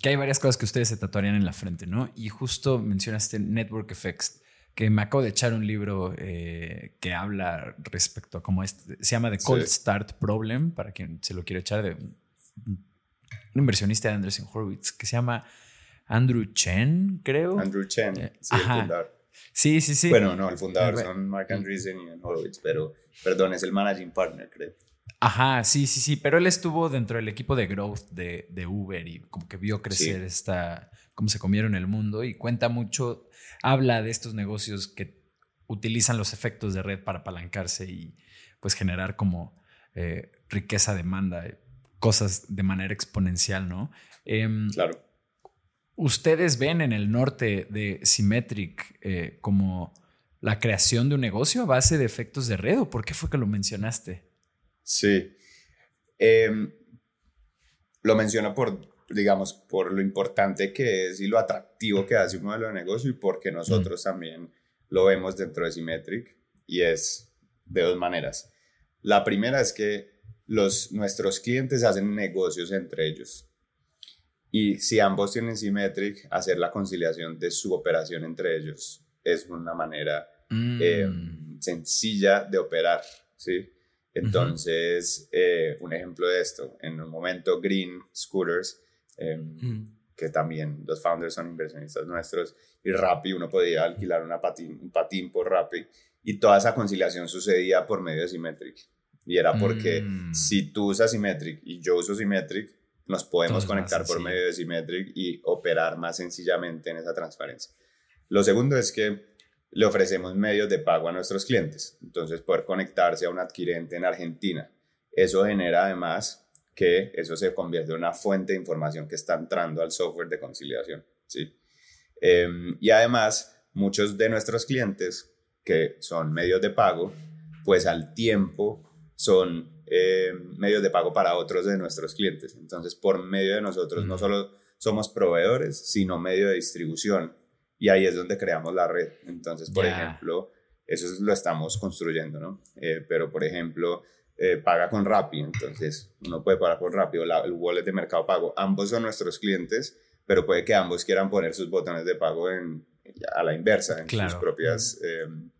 que hay varias cosas que ustedes se tatuarían en la frente, ¿no? Y justo mencionaste Network Effects, que me acabo de echar un libro eh, que habla respecto a cómo este, se llama The Cold Start Problem, para quien se lo quiere echar, de un inversionista de Andresen Horowitz, que se llama Andrew Chen, creo. Andrew Chen, eh, sí, el fundador. Sí, sí, sí. Bueno, no, el fundador son Mark Andreessen y Horowitz, pero, perdón, es el managing partner, creo. Ajá, sí, sí, sí, pero él estuvo dentro del equipo de growth de, de Uber y como que vio crecer esta, cómo se comieron el mundo y cuenta mucho, habla de estos negocios que utilizan los efectos de red para apalancarse y pues generar como eh, riqueza, demanda, cosas de manera exponencial, ¿no? Em, claro. ¿Ustedes ven en el norte de Symmetric eh, como la creación de un negocio a base de efectos de red o por qué fue que lo mencionaste? Sí. Em, lo menciono por, digamos, por lo importante que es y lo atractivo que hace un modelo de negocio y porque nosotros mm. también lo vemos dentro de Symmetric y es de dos maneras. La primera es que los, nuestros clientes hacen negocios entre ellos. Y si ambos tienen Symmetric, hacer la conciliación de su operación entre ellos es una manera mm. em, sencilla de operar, ¿sí? Entonces, eh, un ejemplo de esto, en un momento Green Scooters, em, mm. que también los founders son inversionistas nuestros, y Rappi, uno podía alquilar una patín, un patín por Rappi, y toda esa conciliación sucedía por medio de Symmetric. Y era porque mm. si tú usas Symmetric y yo uso Symmetric, nos podemos conectar por medio de Symmetric y operar más sencillamente en esa transparencia. Lo segundo es que le ofrecemos medios de pago a nuestros clientes. Entonces, poder conectarse a un adquirente en Argentina. Eso genera además que eso se convierte en una fuente de información que está entrando al software de conciliación. ¿sí? Em, y además, muchos de nuestros clientes que son medios de pago, pues al tiempo son em, medios de pago para otros de nuestros clientes. Entonces, por medio de nosotros, no solo somos proveedores, sino medio de distribución y ahí es donde creamos la red. Entonces, por ejemplo, eso lo estamos construyendo, ¿no? Eh, pero, por ejemplo, eh, paga con Rappi, entonces uno puede pagar con Rappi o el wallet de Mercado Pago. Ambos son nuestros clientes, pero puede que ambos quieran poner sus botones de pago en, a la inversa, en, sus propias, em,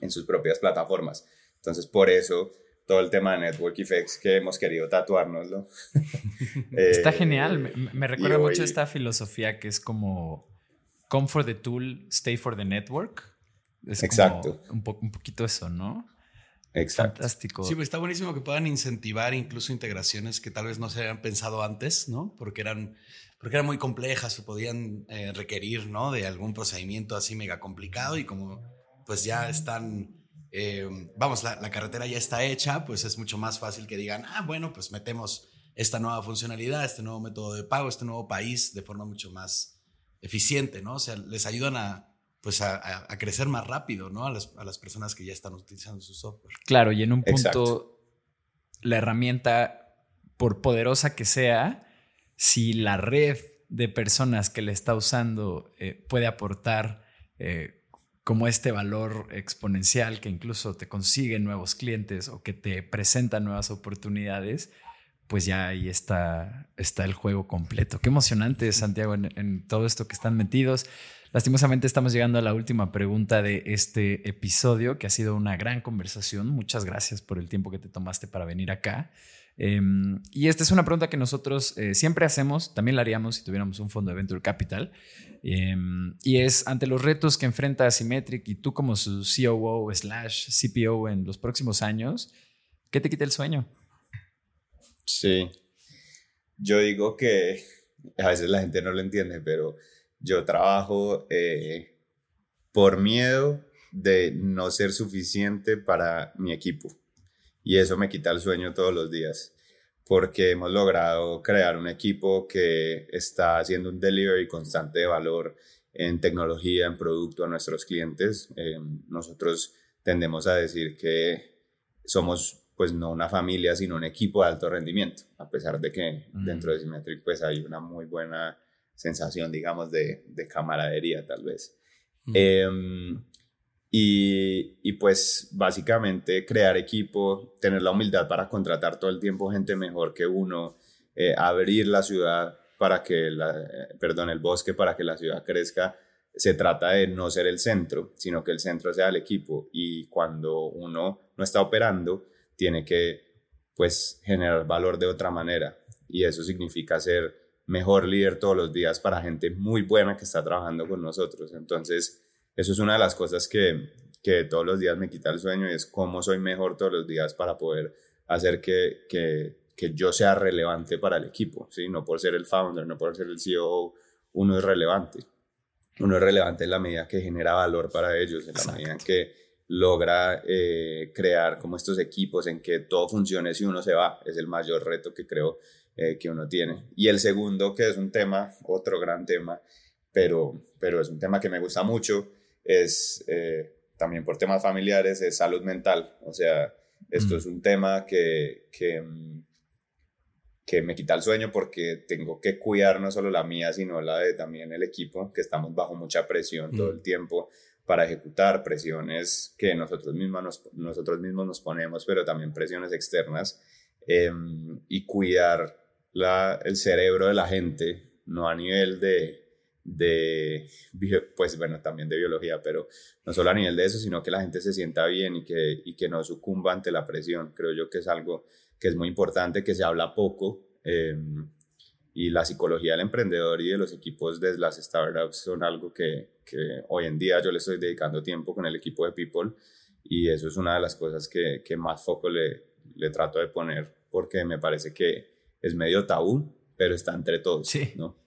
en sus propias plataformas. Entonces, por eso todo el tema de Network Effects que hemos querido tatuárnoslo. [LAUGHS] Está genial, me, me recuerda mucho esta filosofía que es como come for the tool, stay for the network. Es Exacto. un, un poquito eso, ¿no? Exacto. Fantástico. Sí, pues está buenísimo que puedan incentivar incluso integraciones que tal vez no se habían pensado antes, ¿no? Porque eran, porque eran muy complejas o podían eh, requerir, ¿no? De algún procedimiento así mega complicado y como pues ya están, eh, vamos, la, la, carretera ya está hecha, pues es mucho más fácil que digan, ah, bueno, pues metemos esta nueva funcionalidad, este nuevo método de pago, este nuevo país de forma mucho más eficiente, ¿no? O sea, les ayudan a, pues a, crecer más rápido, ¿no? A las, personas que ya están utilizando su software. Claro, y en un punto, la herramienta, por poderosa que sea, si la red de personas que le está usando eh, puede aportar eh, como este valor exponencial que incluso te consigue nuevos clientes o que te presenta nuevas oportunidades, pues ya ahí está, está el juego completo. Qué emocionante, Santiago, en, todo esto que están metidos. Lastimosamente estamos llegando a la última pregunta de este episodio, que ha sido una gran conversación. Muchas gracias por el tiempo que te tomaste para venir acá. Em, y esta es una pregunta que nosotros eh, siempre hacemos, también la haríamos si tuviéramos un fondo de Venture Capital, em, y es ante los retos que enfrenta Symmetric y tú como su COO slash CPO en los próximos años, ¿qué te quita el sueño? Sí. Yo digo que a veces la gente no lo entiende, pero yo trabajo eh, por miedo de no ser suficiente para mi equipo. Y eso me quita el sueño todos los días, porque hemos logrado crear un equipo que está haciendo un delivery constante de valor en tecnología, en producto a nuestros clientes. Eh, nosotros tendemos a decir que somos pues no una familia, sino un equipo de alto rendimiento, a pesar de que dentro de Symmetric pues hay una muy buena sensación, digamos, de, de camaradería tal vez. Em, y, pues básicamente crear equipo, tener la humildad para contratar todo el tiempo gente mejor que uno, eh, abrir la ciudad para que, la, eh, perdón, el bosque para que la ciudad crezca, se trata de no ser el centro, sino que el centro sea el equipo y cuando uno no está operando, tiene que pues generar valor de otra manera y eso significa ser mejor líder todos los días para gente muy buena que está trabajando con nosotros. Entonces, eso es una de las cosas que, que todos los días me quita el sueño y es cómo soy mejor todos los días para poder hacer que, que, que yo sea relevante para el equipo, ¿sí? No por ser el founder, no por ser el CEO, uno es relevante. Uno es relevante en la medida que genera valor para ellos, en la medida en que logra eh, crear como estos equipos en que todo funcione si uno se va. Es el mayor reto que creo eh, que uno tiene. Y el segundo, que es un tema, otro gran tema, pero, pero es un tema que me gusta mucho, es eh, también por temas familiares, es salud mental. O sea, esto mm. es un tema que, que, mm, que, me quita el sueño porque tengo que cuidar no solo la mía, sino la de también el equipo, que estamos bajo mucha presión todo el mm. tiempo para ejecutar presiones que nosotros mismos nos, nosotros mismos nos ponemos, pero también presiones externas em, y cuidar la, el cerebro de la gente, no a nivel de, de, pues bueno, también de biología, pero no solo a nivel de eso, sino que la gente se sienta bien y que, y que no sucumba ante la presión. Creo yo que es algo que es muy importante, que se habla poco. Em, y la psicología del emprendedor y de los equipos de las startups son algo que, que, hoy en día yo le estoy dedicando tiempo con el equipo de People y eso es una de las cosas que, que más foco le, le, trato de poner porque me parece que es medio tabú, pero está entre todos. Sí. ¿no?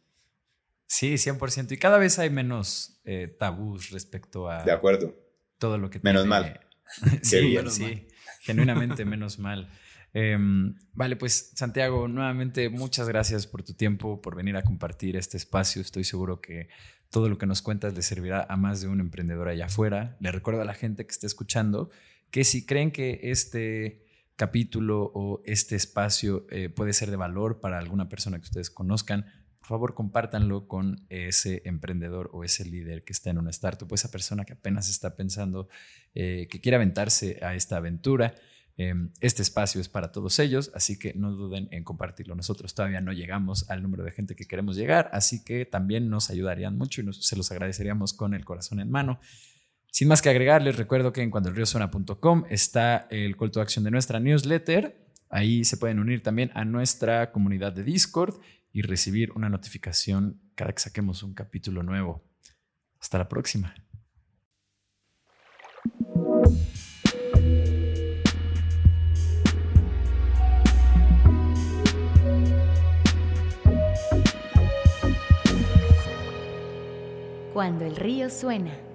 Sí, 100%. Y cada vez hay menos eh, tabús respecto a... De acuerdo. Todo lo que... Menos mal. [LAUGHS] sí, sí. Genuinamente menos mal. Em, vale, pues Santiago, nuevamente muchas gracias por tu tiempo, por venir a compartir este espacio. Estoy seguro que todo lo que nos cuentas le servirá a más de un emprendedor allá afuera. Le recuerdo a la gente que esté escuchando que si creen que este capítulo o este espacio eh, puede ser de valor para alguna persona que ustedes conozcan, por favor compártanlo con ese emprendedor o ese líder que está en una startup o esa persona que apenas está pensando eh, que quiere aventarse a esta aventura. Em, este espacio es para todos ellos, así que no duden en compartirlo. Nosotros todavía no llegamos al número de gente que queremos llegar, así que también nos ayudarían mucho y se los agradeceríamos con el corazón en mano. Sin más que agregar, les recuerdo que en cuandoelriosona.com está el call to action de nuestra newsletter. Ahí se pueden unir también a nuestra comunidad de Discord y recibir una notificación cada que saquemos un capítulo nuevo. Hasta la próxima. Cuando el río suena.